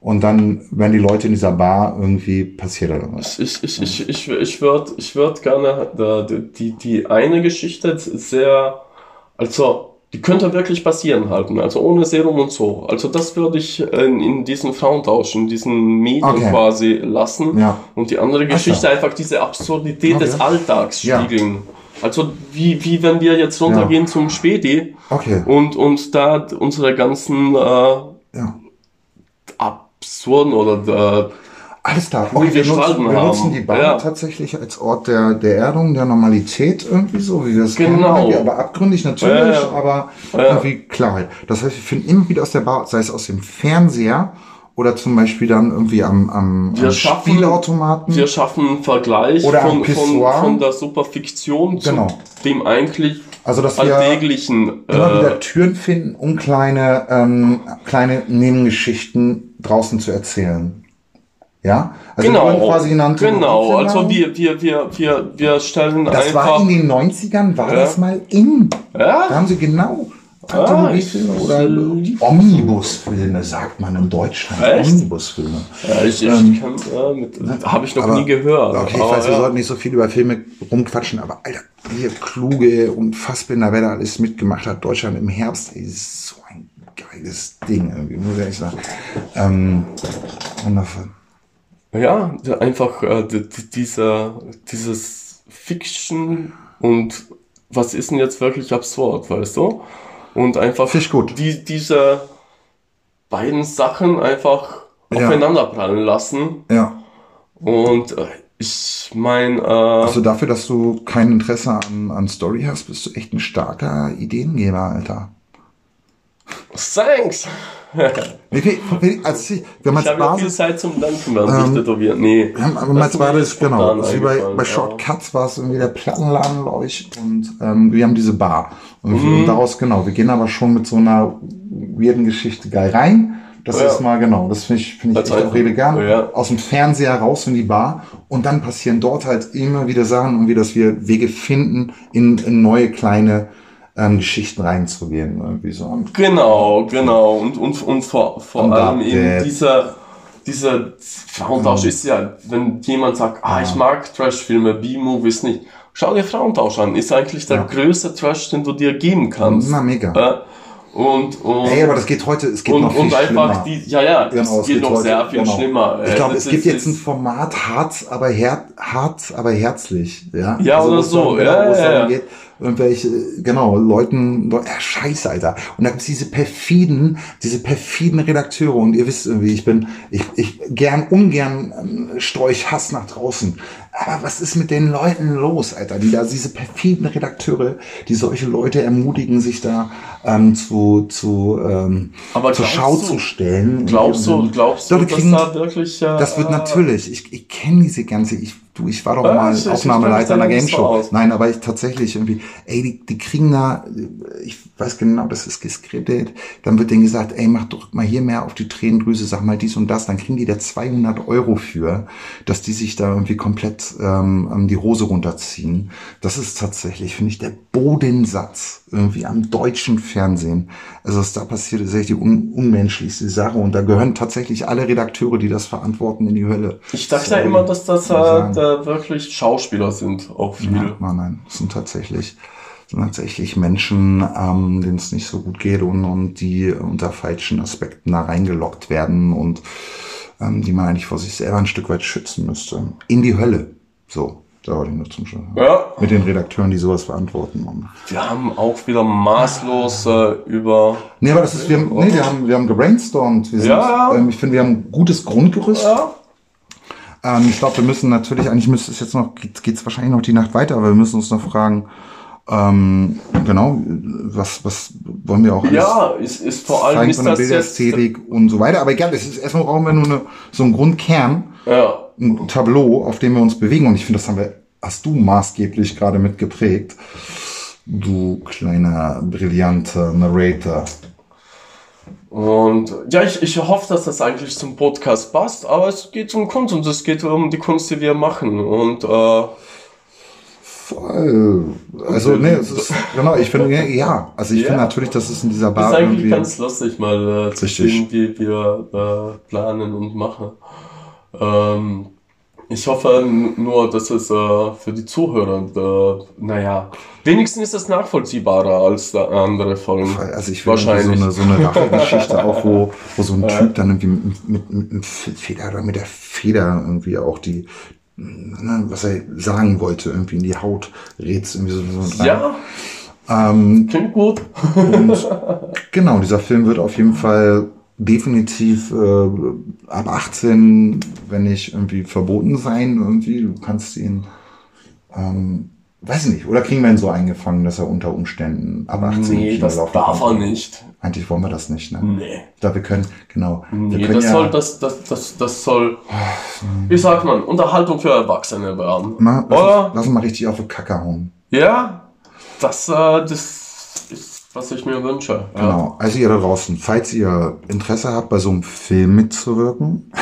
Und dann werden die Leute in dieser Bar irgendwie passiert da irgendwas. Ich, ich, ich, ich, ich würde ich würd gerne äh, die, die eine Geschichte sehr, also die könnte wirklich passieren halten, also ohne Serum und so. Also das würde ich in, in diesen Frauentausch, in diesen Medien Okay. quasi lassen. Ja. Und die andere Geschichte so. einfach diese Absurdität Okay. des Alltags Ja. spiegeln. Also wie, wie wenn wir jetzt runtergehen zum Späti Okay. und, und da unsere ganzen äh, Ja. absurden oder äh, Alles. Ruhige Okay, wir nutzen, wir nutzen die Bar Ja. tatsächlich als Ort der, der Erdung, der Normalität irgendwie so, wie wir es kennen. Genau. irgendwie, Aber abgründig natürlich, Ja, aber irgendwie Klarheit. Das heißt, wir finden immer wieder aus der Bar, sei es aus dem Fernseher oder zum Beispiel dann irgendwie am, am, Wir am schaffen- Spielautomaten. Wir schaffen einen Vergleich Oder am von, von, von der Superfiktion Genau. zu dem eigentlich Also, dass wir alltäglichen. immer Äh, wieder Türen finden, um kleine, ähm, kleine Nebengeschichten draußen zu erzählen. Ja? Also wir genau, quasi genannt. genau. Also wir, wir, wir, wir, wir stellen Das war einfach. in den 90ern, war Ja. das mal in. Ja? Da haben sie genau Ah, Anthologifilme ich- oder ich- Omnibusfilme, sagt man in Deutschland. Echt? Omnibusfilme. ja, ich, ich kann, äh, mit, habe ich noch Ähm, Aber- nie gehört. Okay, ich aber, weiß, wir ja. sollten nicht so viel über Filme rumquatschen, aber Alter, hier kluge und Fassbinder, wer da alles mitgemacht hat, Deutschland im Herbst, ey, das ist so ein geiles Ding irgendwie, muss ich ehrlich sagen. Ähm, wundervoll. Ja, einfach äh, die, die, dieser, dieses Fiction und was ist denn jetzt wirklich absurd, weißt du? Und einfach gut. Die, diese beiden Sachen einfach Ja. aufeinanderprallen lassen. Ja. Und äh, ich meine, äh, Also dafür, dass du kein Interesse an, an Story hast, bist du echt ein starker Ideengeber, Alter. thanks! Wie, wie, wie, als ich, wir haben Ich als viel Zeit zum Denken, während ich tätowiere. Nee. wir haben, aber als genau, wie bei, bei. Shortcuts war es irgendwie der Plattenladen, glaube ich, und ähm, wir haben diese Bar. Und, Mhm. und daraus, genau, wir gehen aber schon mit so einer weirden Geschichte geil rein. Das Ja. ist mal, genau, das finde ich, finde ich echt auch rede gern. ja. Aus dem Fernseher raus in die Bar und dann passieren dort halt immer wieder Sachen, irgendwie, dass wir Wege finden, in, in neue kleine ähm, Geschichten reinzugehen. Irgendwie so. Genau, genau. Und, und, und vor, vor Und allem eben dieser, dieser Frauentausch ist ja, wenn jemand sagt, ah, ich mag Trash-Filme, B-Movies nicht. Schau dir Frauentausch an. Ist eigentlich der Ja. größte Trash, den du dir geben kannst. Na, mega. Äh, und, und, Ey, aber das geht heute, es geht und, noch viel und einfach schlimmer. die, ja, ja, das Genau, es geht noch sehr viel genau. schlimmer. Ich Äh, glaube, es gibt jetzt ein Format hart, aber her hart, aber herzlich. Ja, Ja, oder wo es so, dann Genau, ja, es ja, ja. geht, irgendwelche, genau, Leuten, Leu- ja, scheiße, Alter. Und da gibt's diese perfiden, diese perfiden Redakteure. Und ihr wisst irgendwie, ich bin, ich, ich gern, ungern ähm, streue ich Hass nach draußen. Aber was ist mit den Leuten los, Alter? Die da, diese perfiden Redakteure, die solche Leute ermutigen, sich da ähm, zu, zu, ähm, zur Schau du- zu stellen. Glaubst du, glaubst du, dass da wirklich, äh, das wird natürlich. Ich, ich kenne diese ganze. Ich, du, ich war doch Ja, mal ich- Aufnahmeleiter einer Game so Show. aus. Nein, aber ich tatsächlich irgendwie. Ey, die, die kriegen da. Ich weiß genau, das ist geskriptet. Dann wird denen gesagt, ey, mach doch mal hier mehr auf die Tränendrüse, sag mal dies und das. Dann kriegen die da 200 Euro für, dass die sich da irgendwie komplett ähm, die Hose runterziehen. Das ist tatsächlich, finde ich, der Bodensatz irgendwie am deutschen Fernsehen. Also was da passiert, ist echt die un unmenschlichste Sache. Und da gehören tatsächlich alle Redakteure, die das verantworten, in die Hölle. Ich dachte ja Sorry. immer, dass das äh, da wirklich Schauspieler sind, auch viele. Ja, nein, nein, das sind tatsächlich, sind tatsächlich Menschen, ähm, denen es nicht so gut geht und, und die unter falschen Aspekten da reingelockt werden und ähm, die man eigentlich vor sich selber ein Stück weit schützen müsste. In die Hölle. So, da wollte ich nur zum Schluss. Ja. Mit den Redakteuren, die sowas verantworten. Wir haben auch wieder maßlos äh, über. nee, aber das ist, wir haben, nee, wir haben, wir haben gebrainstormt. Wir sind, Ja, ja. Ähm, ich finde, wir haben ein gutes Grundgerüst. Ja, Ähm, ich glaube, wir müssen natürlich, eigentlich müsste es jetzt noch, geht es wahrscheinlich noch die Nacht weiter, aber wir müssen uns noch fragen, ähm, genau, was, was wollen wir auch alles Ja, ist, ist vor allem zeigen ist von der. Bilderästhetik und so weiter. Aber egal, es ist, erstmal brauchen wir nur eine, so einen Grundkern, Ja, ein Tableau, auf dem wir uns bewegen. Und ich finde, das haben wir, hast du maßgeblich gerade mit geprägt. Du kleiner, brillanter Narrator. Und ja, ich, ich hoffe, dass das eigentlich zum Podcast passt, aber es geht um Kunst und es geht um die Kunst, die wir machen. Und äh, Voll. Also, nee, es ist, genau, ich finde, ja. Also, ich Ja. finde natürlich, dass es in dieser ist Bar eigentlich irgendwie. ganz lustig, mal äh, zu sehen, wie wir äh, planen und machen. Ähm, ich hoffe nur, dass es äh, für die Zuhörer, äh, naja, wenigstens ist es nachvollziehbarer als andere Folgen. Also ich irgendwie so eine, so eine Rachegeschichte auch, wo, wo so ein Typ dann irgendwie mit, mit, mit, mit Feder oder mit der Feder irgendwie auch die, ne, was er sagen wollte, irgendwie in die Haut rätst irgendwie so, so rein. Ja, Ähm, klingt gut. und genau, dieser Film wird auf jeden Fall definitiv äh, ab 18, wenn nicht irgendwie verboten sein, irgendwie. Du kannst ihn, ähm, weiß nicht, oder kriegen wir ihn so eingefangen, dass er unter Umständen ab 18 Nee, das darf er kann? nicht. Eigentlich wollen wir das nicht, ne? Nee. Ich glaube, wir können, genau. wir Nee, können das ja, soll, das, das, das, das soll, wie sagt man, Unterhaltung für Erwachsene werden. mal, lass, Oder? uns, lass uns mal richtig auf die Kacke hauen. Ja, das, äh, das ist, was ich mir wünsche. Ja. Genau. Also ihr da draußen, falls ihr Interesse habt, bei so einem Film mitzuwirken,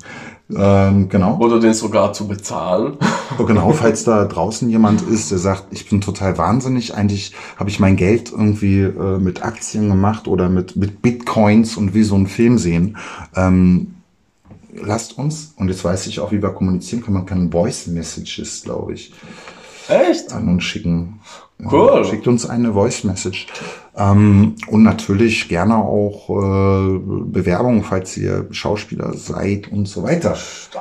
ähm, genau. Oder den sogar zu bezahlen. Oh, genau, falls da draußen jemand ist, der sagt, ich bin total wahnsinnig, eigentlich habe ich mein Geld irgendwie äh, mit Aktien gemacht oder mit, mit Bitcoins und will so einen Film sehen, ähm, lasst uns, und jetzt weiß ich auch, wie wir kommunizieren können, man kann Voice Messages, glaube ich, Echt? an uns schicken. Cool. Schickt uns eine Voice Message. Ähm, und natürlich gerne auch äh, Bewerbungen, falls ihr Schauspieler seid und so weiter.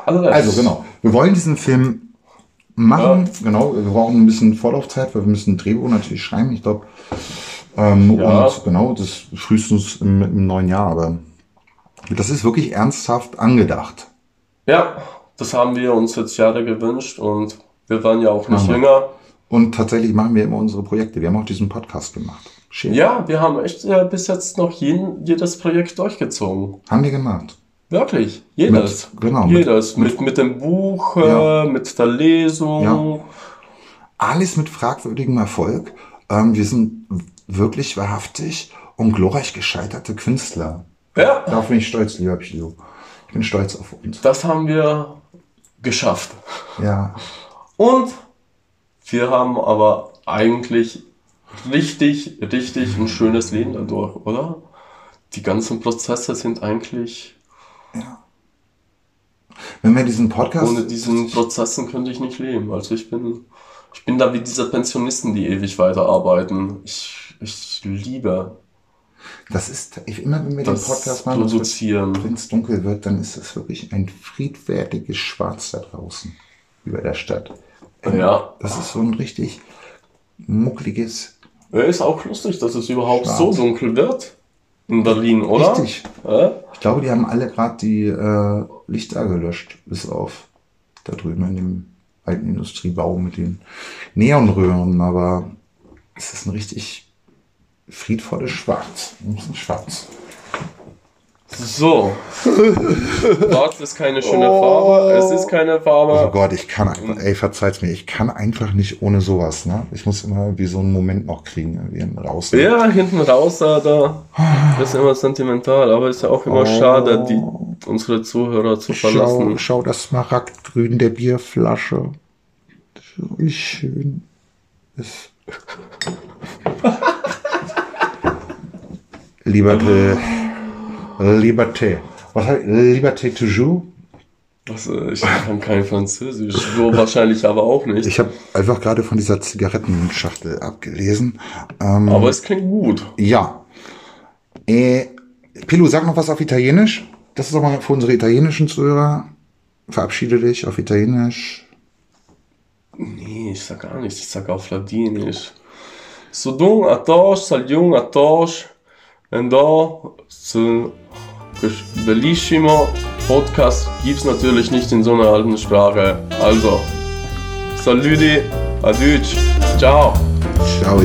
Alles. Also genau, wir wollen diesen Film machen. Genau, wir brauchen ein bisschen Vorlaufzeit, weil wir müssen ein Drehbuch natürlich schreiben. Ich glaube, ähm, Ja. und genau, das frühestens im, im neuen Jahr. Aber das ist wirklich ernsthaft angedacht. Ja, das haben wir uns jetzt Jahre gewünscht und wir waren ja auch nicht wir. jünger. Und tatsächlich machen wir immer unsere Projekte. Wir haben auch diesen Podcast gemacht. Schön. Ja, wir haben echt äh, bis jetzt noch jeden, jedes Projekt durchgezogen. Haben wir gemacht. Wirklich, jedes. Mit- genau, mit- Jedes. Mit, mit, dem Buch, Ja. äh, mit der Lesung. Ja. Alles mit fragwürdigem Erfolg. Ähm, wir sind wirklich wahrhaftig und glorreich gescheiterte Künstler. Ja, Darauf bin ich stolz, lieber Pilo. Ich bin stolz auf uns. das haben wir geschafft. Ja, Und wir haben aber eigentlich richtig, richtig ein schönes Leben dadurch, oder? Die ganzen Prozesse sind eigentlich, wenn wir diesen Podcast. ohne diesen Prozessen könnte ich nicht leben. Also ich bin, ich bin da wie diese Pensionisten, die ewig weiterarbeiten. Ich, ich liebe Das ist, ich, immer wenn wir den das Podcast machen, Produzieren. wenn es dunkel wird, dann ist es wirklich ein friedfertiges Schwarz da draußen über der Stadt. Ja. Das ist so ein richtig muckliges. Ja, Ist auch lustig, dass es überhaupt Schwarz. so dunkel wird in Berlin, oder? Richtig. Ja? Ich glaube, die haben alle gerade die äh, Lichter gelöscht, bis auf da drüben in dem alten Industriebau mit den Neonröhren. Aber es ist ein richtig friedvolles Schwarz. Ein Schwarz. So. Schwarz ist keine schöne Farbe. Es ist keine Oh Farbe. Gott, ich kann einfach, ey, verzeiht's mir, ich kann einfach nicht ohne sowas, ne? Ich muss immer irgendwie so einen Moment noch kriegen, irgendwie einen raus. ne? Ja, hinten raus, da, da ist immer sentimental, aber ist ja auch immer Oh. schade, die, unsere Zuhörer zu Schau, verlassen. schau das Smaragdgrün der Bierflasche. Wie schön ist. Liberté. Liberté. Was heißt Liberté toujours? Also, ich kann kein Französisch, so wahrscheinlich aber auch nicht. Ich habe einfach gerade von dieser Zigarettenschachtel abgelesen. Ähm, Aber es klingt gut. Ja. Äh, Pilu, sag noch was auf Italienisch. Das ist doch mal für unsere italienischen Zuhörer. Verabschiede dich auf Italienisch. Nee, ich sag gar nichts, ich sag auf Ladinisch. Sudun atosh, saljung atosh, endo, su, bellissimo, Podcast gibt es natürlich nicht in so einer alten Sprache. Also, Salüdi, Adütsch, ciao. Ciao.